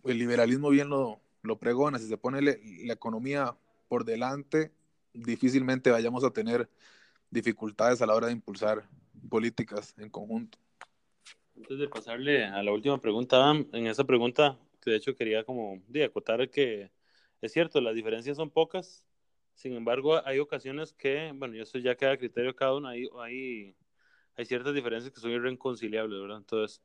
el liberalismo bien lo, lo pregona, si se pone la economía por delante, difícilmente vayamos a tener dificultades a la hora de impulsar políticas en conjunto. Antes de pasarle a la última pregunta, en esa pregunta, de hecho quería como de acotar que es cierto, las diferencias son pocas, sin embargo hay ocasiones que, bueno, eso ya queda a criterio de cada uno, hay, hay hay ciertas diferencias que son irreconciliables, ¿verdad? Entonces,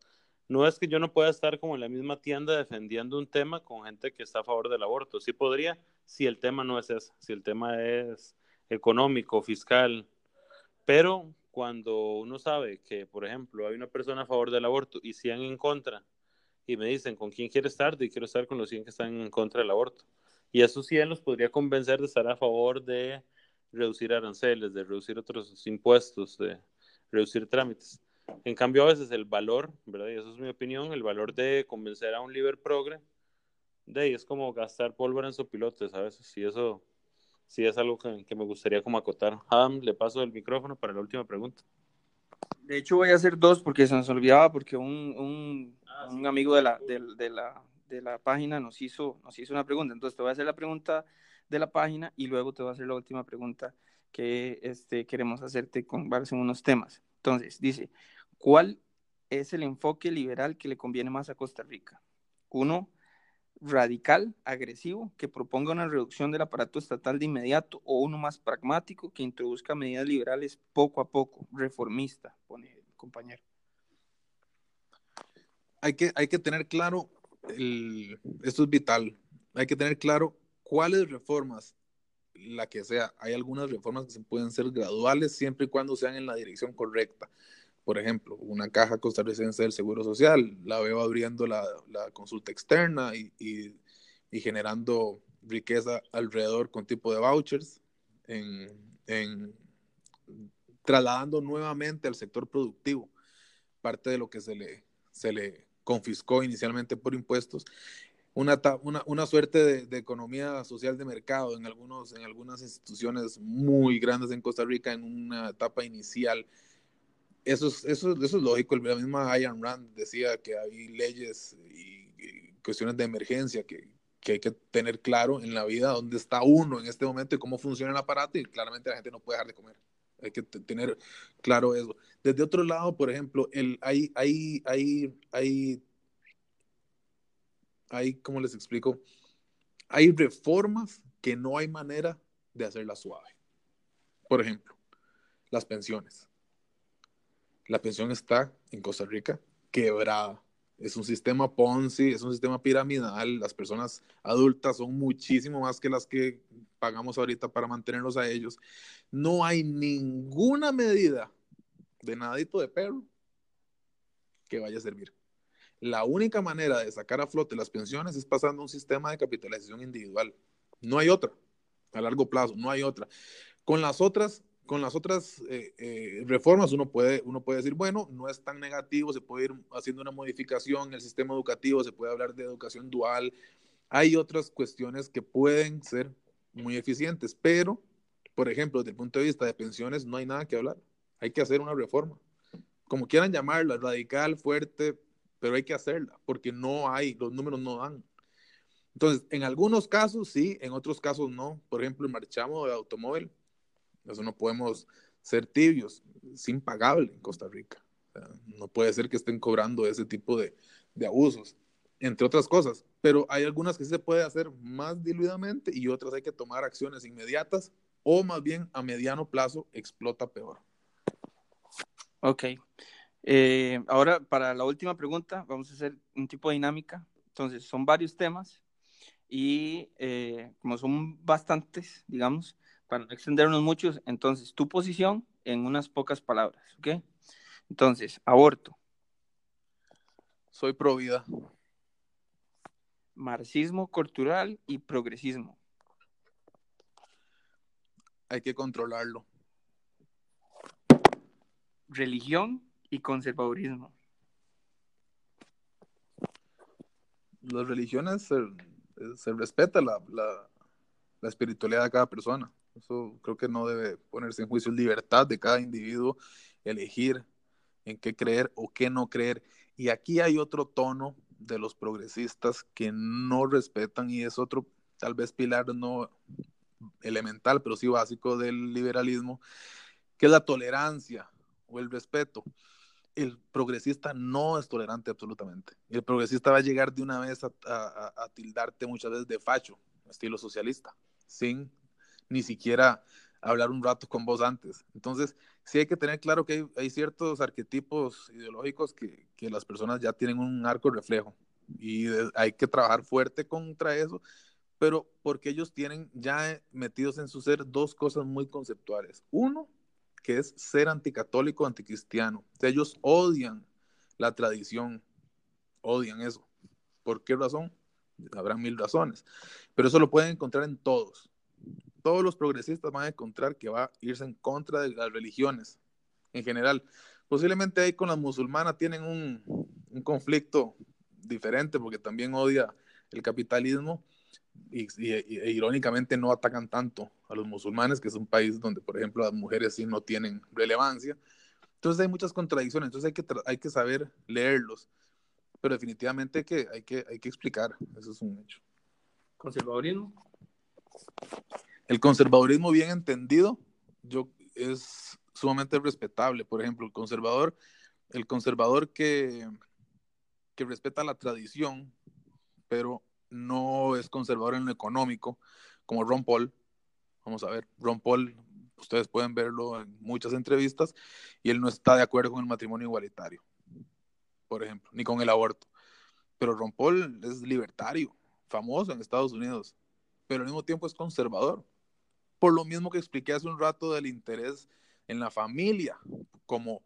no es que yo no pueda estar como en la misma tienda defendiendo un tema con gente que está a favor del aborto. Sí podría, si el tema no es ese, si el tema es económico, fiscal. Pero cuando uno sabe que, por ejemplo, hay una persona a favor del aborto y 100 en contra, y me dicen con quién quiere estar, y quiero estar con los 100 que están en contra del aborto. Y esos 100 los podría convencer de estar a favor de reducir aranceles, de reducir otros impuestos, de reducir trámites. En cambio, a veces el valor, ¿verdad? Y eso es mi opinión, el valor de convencer a un liber progre, de ahí es como gastar pólvora en su a veces, y eso sí es algo que, me gustaría como acotar. Adam, le paso el micrófono para la última pregunta. De hecho, voy a hacer dos porque se nos olvidaba, porque un, un, ah, un amigo de la, de, de, la, de la página nos hizo, nos hizo una pregunta. Entonces, te voy a hacer la pregunta de la página y luego te voy a hacer la última pregunta que este, queremos hacerte con varios unos temas. Entonces, dice, ¿cuál es el enfoque liberal que le conviene más a Costa Rica? Uno, radical, agresivo, que proponga una reducción del aparato estatal de inmediato, o uno más pragmático, que introduzca medidas liberales poco a poco, reformista, pone el compañero. Hay que, hay que tener claro, esto es vital, hay que tener claro cuáles reformas la que sea. Hay algunas reformas que se pueden ser graduales siempre y cuando sean en la dirección correcta. Por ejemplo, una caja costarricense del Seguro Social, la veo abriendo la, consulta externa y, generando riqueza alrededor con tipo de vouchers, en, trasladando nuevamente al sector productivo parte de lo que se le, se le confiscó inicialmente por impuestos una, una, una suerte de, economía social de mercado en, algunos, en algunas instituciones muy grandes en Costa Rica en una etapa inicial. Eso es, eso, eso es lógico. La misma Ayn Rand decía que hay leyes y, cuestiones de emergencia que, que, hay que tener claro en la vida dónde está uno en este momento y cómo funciona el aparato y claramente la gente no puede dejar de comer. Hay que tener claro eso. Desde otro lado, por ejemplo, el, hay, hay, hay, hay hay, como les explico, hay reformas que no hay manera de hacerlas suave. Por ejemplo, las pensiones. La pensión está en Costa Rica quebrada. Es un sistema Ponzi, es un sistema piramidal. Las personas adultas son muchísimo más que las que pagamos ahorita para mantenerlos a ellos. No hay ninguna medida de nadito de perro que vaya a servir. La única manera de sacar a flote las pensiones es pasando un sistema de capitalización individual. No hay otra. A largo plazo, no hay otra. Con las otras, con las otras eh, eh, reformas uno puede, uno puede decir, bueno, no es tan negativo, se puede ir haciendo una modificación en el sistema educativo, se puede hablar de educación dual, hay otras cuestiones que pueden ser muy eficientes, pero, por ejemplo, desde el punto de vista de pensiones no hay nada que hablar, hay que hacer una reforma, como quieran llamarla, radical, fuerte, pero hay que hacerla, porque no hay, los números no dan. Entonces, en algunos casos sí, en otros casos no. Por ejemplo, el marchamo de automóvil, eso no podemos ser tibios, es impagable en Costa Rica. no puede ser que estén cobrando ese tipo de, de, abusos, entre otras cosas. Pero hay algunas que se puede hacer más diluidamente y otras hay que tomar acciones inmediatas o más bien a mediano plazo explota peor. Ok. Eh, ahora, para la última pregunta, vamos a hacer un tipo de dinámica. Entonces, son varios temas y eh, como son bastantes, digamos, para no extendernos muchos, entonces tu posición en unas pocas palabras, ¿ok? Entonces, aborto. Soy pro vida. Marxismo cultural y progresismo. Hay que controlarlo. Religión y conservadurismo. Las religiones se, se respeta la, la, la espiritualidad de cada persona. Eso creo que no debe ponerse en juicio. Libertad de cada individuo, elegir en qué creer o qué no creer. Y aquí hay otro tono de los progresistas que no respetan y es otro, tal vez pilar no elemental, pero sí básico del liberalismo, que es la tolerancia o el respeto. El progresista no es tolerante absolutamente. El progresista va a llegar de una vez a, a, a tildarte muchas veces de facho, estilo socialista, sin ni siquiera hablar un rato con vos antes. Entonces, sí hay que tener claro que hay, ciertos arquetipos ideológicos que, las personas ya tienen un arco reflejo y hay que trabajar fuerte contra eso, pero porque ellos tienen ya metidos en su ser dos cosas muy conceptuales. Uno, que es ser anticatólico, anticristiano. O ellos odian la tradición, odian eso. ¿Por qué razón? Habrá mil razones, pero eso lo pueden encontrar en todos todos los progresistas van a encontrar que va a irse en contra de las religiones en general. Posiblemente ahí con las musulmanas tienen un, conflicto diferente porque también odia el capitalismo y, e irónicamente no atacan tanto a los musulmanes, que es un país donde, por ejemplo, las mujeres sí no tienen relevancia. Entonces hay muchas contradicciones, entonces hay que, hay que saber leerlos, pero definitivamente que, hay, que, hay que explicar, eso es un hecho. ¿Conservadurismo? El conservadurismo bien entendido yo, es sumamente respetable. Por ejemplo, el conservador, el conservador que, que respeta la tradición, pero no es conservador en lo económico, como Ron Paul. Vamos a ver, Ron Paul, ustedes pueden verlo en muchas entrevistas, y él no está de acuerdo con el matrimonio igualitario, por ejemplo, ni con el aborto. Pero Ron Paul es libertario, famoso en Estados Unidos, pero al mismo tiempo es conservador por lo mismo que expliqué hace un rato del interés en la familia como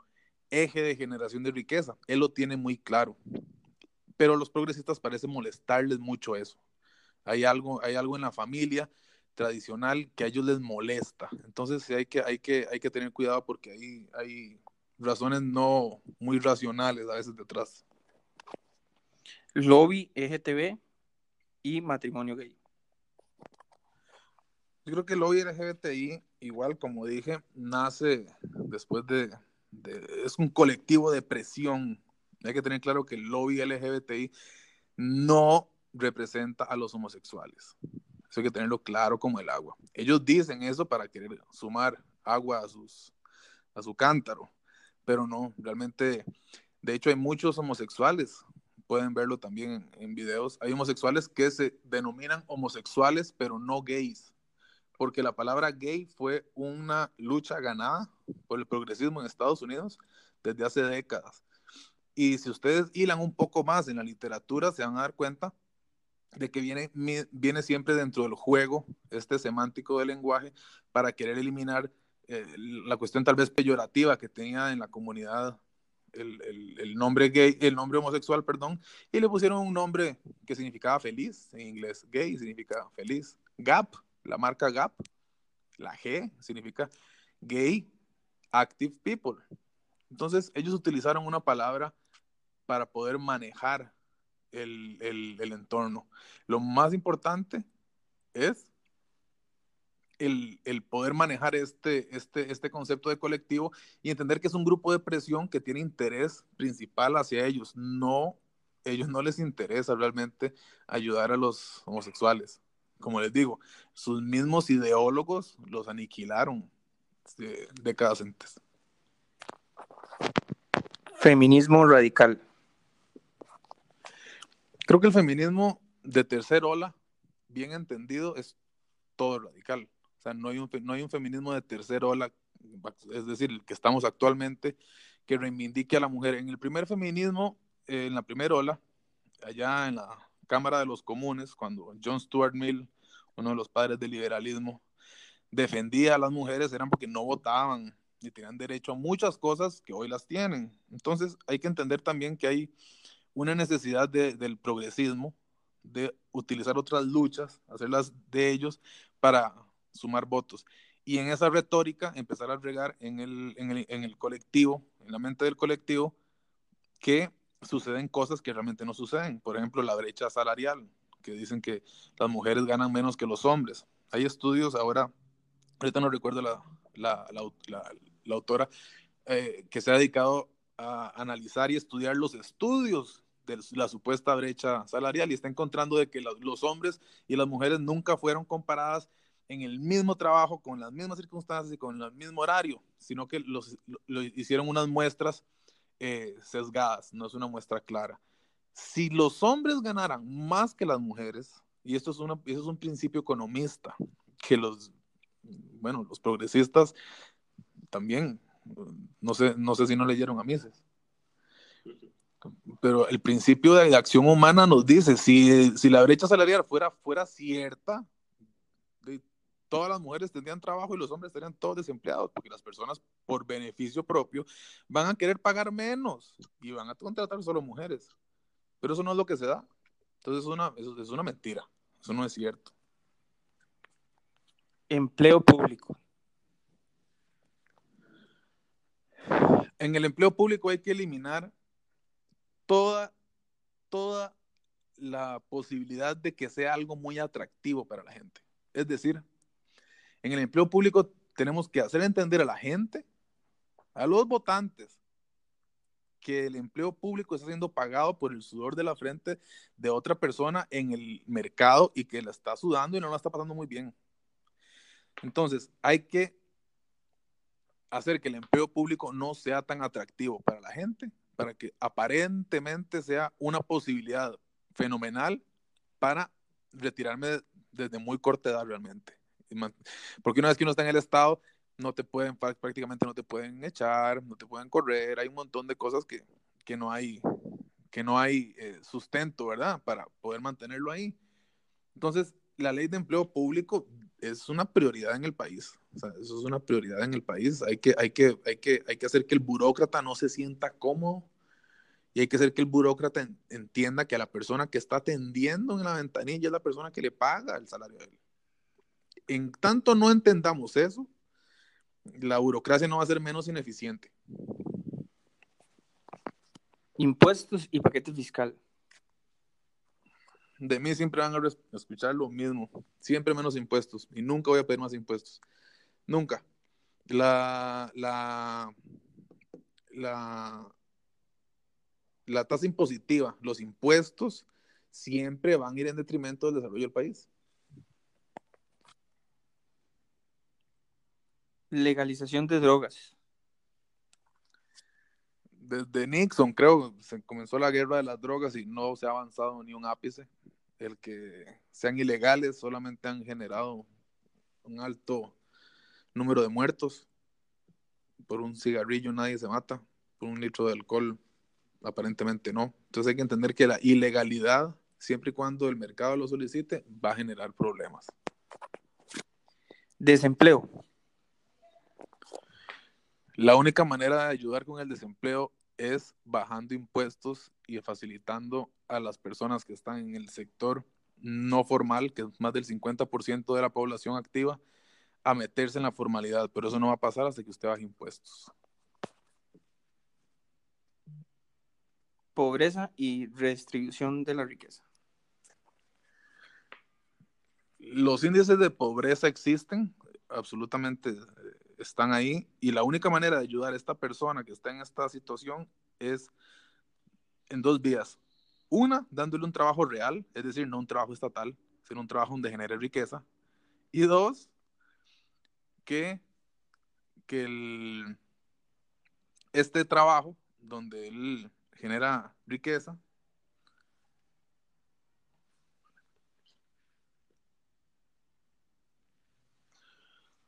eje de generación de riqueza. Él lo tiene muy claro. Pero los progresistas parece molestarles mucho eso. Hay algo, hay algo en la familia tradicional que a ellos les molesta. Entonces hay que, hay que, hay que tener cuidado porque hay, hay razones no muy racionales a veces detrás. Lobby, EGTB y matrimonio gay. Yo creo que el lobby LGBTI, igual como dije, nace después de, es un colectivo de presión. Hay que tener claro que el lobby LGBTI no representa a los homosexuales. Eso hay que tenerlo claro como el agua. Ellos dicen eso para querer sumar agua a, sus, a su cántaro, pero no, realmente, de hecho hay muchos homosexuales, pueden verlo también en, en videos, hay homosexuales que se denominan homosexuales, pero no gays porque la palabra gay fue una lucha ganada por el progresismo en Estados Unidos desde hace décadas. Y si ustedes hilan un poco más en la literatura, se van a dar cuenta de que viene, viene siempre dentro del juego este semántico del lenguaje para querer eliminar eh, la cuestión tal vez peyorativa que tenía en la comunidad el, el, el, nombre gay, el nombre homosexual, perdón, y le pusieron un nombre que significaba feliz, en inglés gay significa feliz, gap la marca Gap, la G significa gay active people. Entonces, ellos utilizaron una palabra para poder manejar el, el entorno. Lo más importante es el, el, poder manejar este, este, este concepto de colectivo y entender que es un grupo de presión que tiene interés principal hacia ellos. No, ellos no les interesa realmente ayudar a los homosexuales. Como les digo, sus mismos ideólogos los aniquilaron de, décadas antes. Feminismo radical. Creo que el feminismo de tercer ola, bien entendido, es todo radical. O sea, no hay un, no hay un feminismo de tercera ola, es decir, el que estamos actualmente, que reivindique a la mujer. En el primer feminismo, eh, en la primera ola, allá en la Cámara de los Comunes, cuando John Stuart Mill, uno de los padres del liberalismo, defendía a las mujeres, eran porque no votaban y tenían derecho a muchas cosas que hoy las tienen. Entonces hay que entender también que hay una necesidad de, del progresismo, de utilizar otras luchas, hacerlas de ellos para sumar votos. Y en esa retórica empezar a regar en el, en el, en el colectivo, en la mente del colectivo, que suceden cosas que realmente no suceden. Por ejemplo, la brecha salarial, que dicen que las mujeres ganan menos que los hombres. Hay estudios ahora, ahorita no recuerdo la, la, la, autora, eh, que se ha dedicado a analizar y estudiar los estudios de la supuesta brecha salarial y está encontrando de que los, hombres y las mujeres nunca fueron comparadas en el mismo trabajo, con las mismas circunstancias y con el mismo horario, sino que los, lo, hicieron unas muestras eh, sesgadas, no es una muestra clara. Si los hombres ganaran más que las mujeres, y esto es, una, eso es un principio economista, que los, bueno, los progresistas también, no sé, no sé si no leyeron a Mises, pero el principio de acción humana nos dice, si, si la brecha salarial fuera, fuera cierta, todas las mujeres tendrían trabajo y los hombres estarían todos desempleados, porque las personas por beneficio propio van a querer pagar menos y van a contratar solo mujeres. Pero eso no es lo que se da. Entonces es una, eso es una mentira. Eso no es cierto. Empleo público. En el empleo público hay que eliminar toda, toda la posibilidad de que sea algo muy atractivo para la gente. Es decir, en el empleo público tenemos que hacer entender a la gente, a los votantes, que el empleo público está siendo pagado por el sudor de la frente de otra persona en el mercado y que la está sudando y no la está pasando muy bien. Entonces, hay que hacer que el empleo público no sea tan atractivo para la gente, para que aparentemente sea una posibilidad fenomenal para retirarme desde muy corta edad realmente. Porque una vez que uno está en el Estado, no te pueden, prácticamente no te pueden echar, no te pueden correr, hay un montón de cosas que, que no hay, que no hay eh, sustento, ¿verdad? Para poder mantenerlo ahí. Entonces, la ley de empleo público es una prioridad en el país. O sea, eso es una prioridad en el país. Hay que, hay, que, hay, que, hay que hacer que el burócrata no se sienta cómodo y hay que hacer que el burócrata entienda que a la persona que está atendiendo en la ventanilla es la persona que le paga el salario de él en tanto no entendamos eso, la burocracia no va a ser menos ineficiente. Impuestos y paquete fiscal. De mí siempre van a escuchar lo mismo, siempre menos impuestos y nunca voy a pedir más impuestos. Nunca. La, la, la, la tasa impositiva, los impuestos, siempre van a ir en detrimento del desarrollo del país. Legalización de drogas. Desde Nixon, creo, se comenzó la guerra de las drogas y no se ha avanzado ni un ápice. El que sean ilegales solamente han generado un alto número de muertos. Por un cigarrillo nadie se mata, por un litro de alcohol aparentemente no. Entonces hay que entender que la ilegalidad, siempre y cuando el mercado lo solicite, va a generar problemas. Desempleo. La única manera de ayudar con el desempleo es bajando impuestos y facilitando a las personas que están en el sector no formal, que es más del 50% de la población activa, a meterse en la formalidad, pero eso no va a pasar hasta que usted baje impuestos. Pobreza y redistribución de la riqueza. Los índices de pobreza existen, absolutamente están ahí, y la única manera de ayudar a esta persona que está en esta situación es en dos vías. Una, dándole un trabajo real, es decir, no un trabajo estatal, sino un trabajo donde genere riqueza. Y dos, que, que el, este trabajo donde él genera riqueza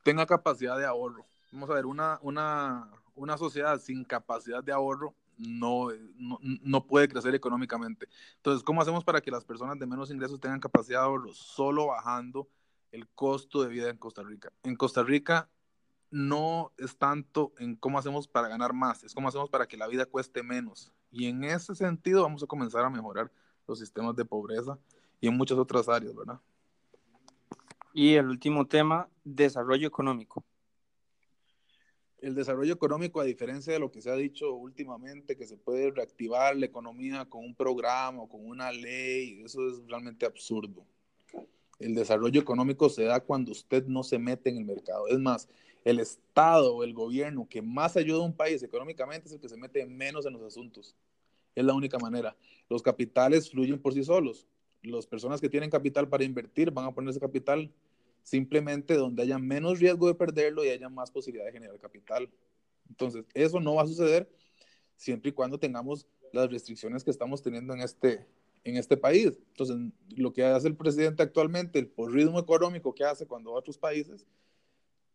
tenga capacidad de ahorro. Vamos a ver, una, una, una sociedad sin capacidad de ahorro no, no, puede crecer económicamente. Entonces, ¿cómo hacemos para que las personas de menos ingresos tengan capacidad de ahorro? Solo bajando el costo de vida en Costa Rica. En Costa Rica no es tanto en cómo hacemos para ganar más, es cómo hacemos para que la vida cueste menos. Y en ese sentido vamos a comenzar a mejorar los sistemas de pobreza y en muchas otras áreas, ¿verdad? Y el último tema, desarrollo económico. El desarrollo económico, a diferencia de lo que se ha dicho últimamente, que se puede reactivar la economía con un programa o con una ley, eso es realmente absurdo. El desarrollo económico se da cuando usted no se mete en el mercado. Es más, el Estado o el gobierno que más ayuda a un país económicamente es el que se mete menos en los asuntos. Es la única manera. Los capitales fluyen por sí solos las personas que tienen capital para invertir van a poner ese capital simplemente donde haya menos riesgo de perderlo y haya más posibilidad de generar capital. Entonces, eso no va a suceder siempre y cuando tengamos las restricciones que estamos teniendo en este, en este país. Entonces, lo que hace el presidente actualmente, el por ritmo económico que hace cuando va a otros países,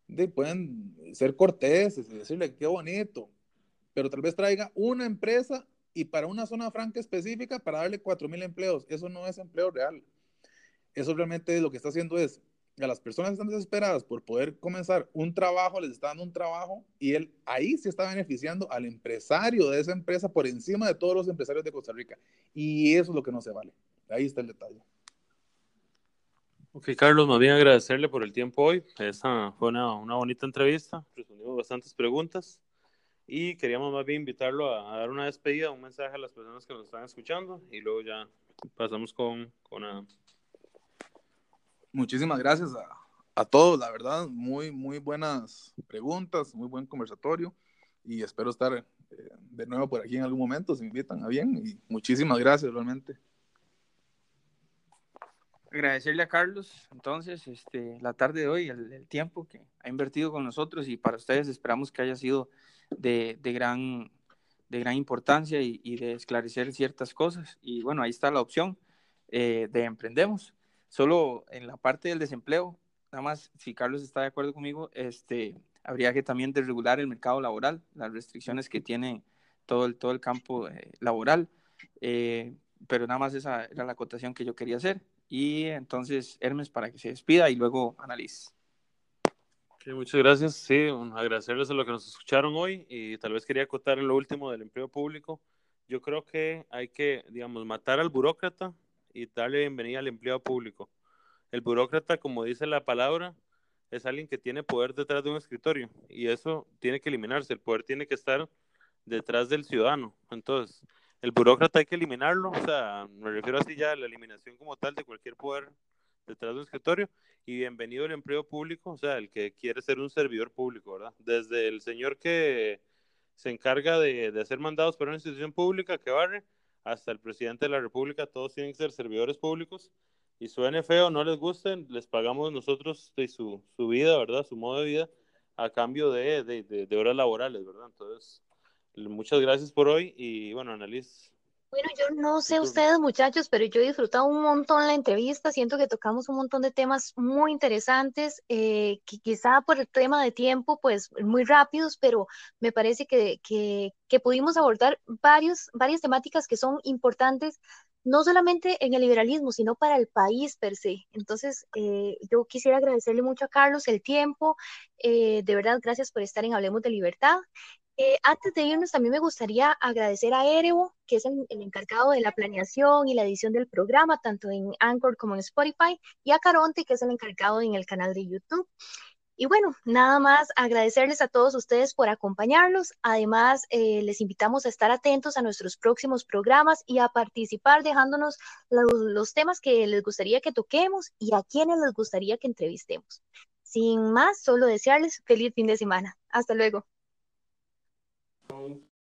de, pueden ser corteses y decirle qué bonito, pero tal vez traiga una empresa y para una zona franca específica para darle 4.000 empleos. Eso no es empleo real. Eso realmente lo que está haciendo es a las personas que están desesperadas por poder comenzar un trabajo, les está dando un trabajo y él ahí se está beneficiando al empresario de esa empresa por encima de todos los empresarios de Costa Rica. Y eso es lo que no se vale. Ahí está el detalle. Ok, Carlos, más bien agradecerle por el tiempo hoy. Esa fue una, una bonita entrevista. Respondimos bastantes preguntas y queríamos más bien invitarlo a, dar una despedida, un mensaje a las personas que nos están escuchando y luego ya pasamos con, con Adam. Muchísimas gracias a, a, todos, la verdad, muy, muy buenas preguntas, muy buen conversatorio y espero estar eh, de nuevo por aquí en algún momento, si me invitan a bien y muchísimas gracias realmente. Agradecerle a Carlos, entonces, este, la tarde de hoy, el, el tiempo que ha invertido con nosotros y para ustedes esperamos que haya sido de, de gran, de gran importancia y, de esclarecer ciertas cosas. Y bueno, ahí está la opción eh, de emprendemos. Solo en la parte del desempleo, nada más, si Carlos está de acuerdo conmigo, este, habría que también desregular el mercado laboral, las restricciones que tiene todo el, todo el campo eh, laboral. Eh, pero nada más esa era la acotación que yo quería hacer. Y entonces, Hermes, para que se despida y luego analice muchas gracias. Sí, agradecerles a los que nos escucharon hoy y tal vez quería acotar lo último del empleo público. Yo creo que hay que, digamos, matar al burócrata y darle bienvenida al empleo público. El burócrata, como dice la palabra, es alguien que tiene poder detrás de un escritorio y eso tiene que eliminarse. El poder tiene que estar detrás del ciudadano. Entonces, el burócrata hay que eliminarlo. O sea, me refiero así ya a la eliminación como tal de cualquier poder detrás de un escritorio y bienvenido el empleo público, o sea, el que quiere ser un servidor público, ¿verdad? Desde el señor que se encarga de, de hacer mandados para una institución pública que barre, hasta el presidente de la República, todos tienen que ser servidores públicos y suene feo, no les gusten, les pagamos nosotros de su, su vida, ¿verdad? Su modo de vida a cambio de, de, de, horas laborales, ¿verdad? Entonces, muchas gracias por hoy y bueno, Annalise, bueno, yo no sé ustedes muchachos, pero yo he disfrutado un montón la entrevista, siento que tocamos un montón de temas muy interesantes, eh, que quizá por el tema de tiempo, pues muy rápidos, pero me parece que, que, que pudimos abordar varios, varias temáticas que son importantes no solamente en el liberalismo, sino para el país per se. Entonces, eh, yo quisiera agradecerle mucho a Carlos el tiempo. Eh, de verdad, gracias por estar en Hablemos de Libertad. Eh, antes de irnos, también me gustaría agradecer a Erebo, que es el, encargado de la planeación y la edición del programa, tanto en Anchor como en Spotify, y a Caronte, que es el encargado en el canal de YouTube. Y bueno, nada más agradecerles a todos ustedes por acompañarnos. Además, eh, les invitamos a estar atentos a nuestros próximos programas y a participar dejándonos los, temas que les gustaría que toquemos y a quienes les gustaría que entrevistemos. Sin más, solo desearles feliz fin de semana. Hasta luego. Oh.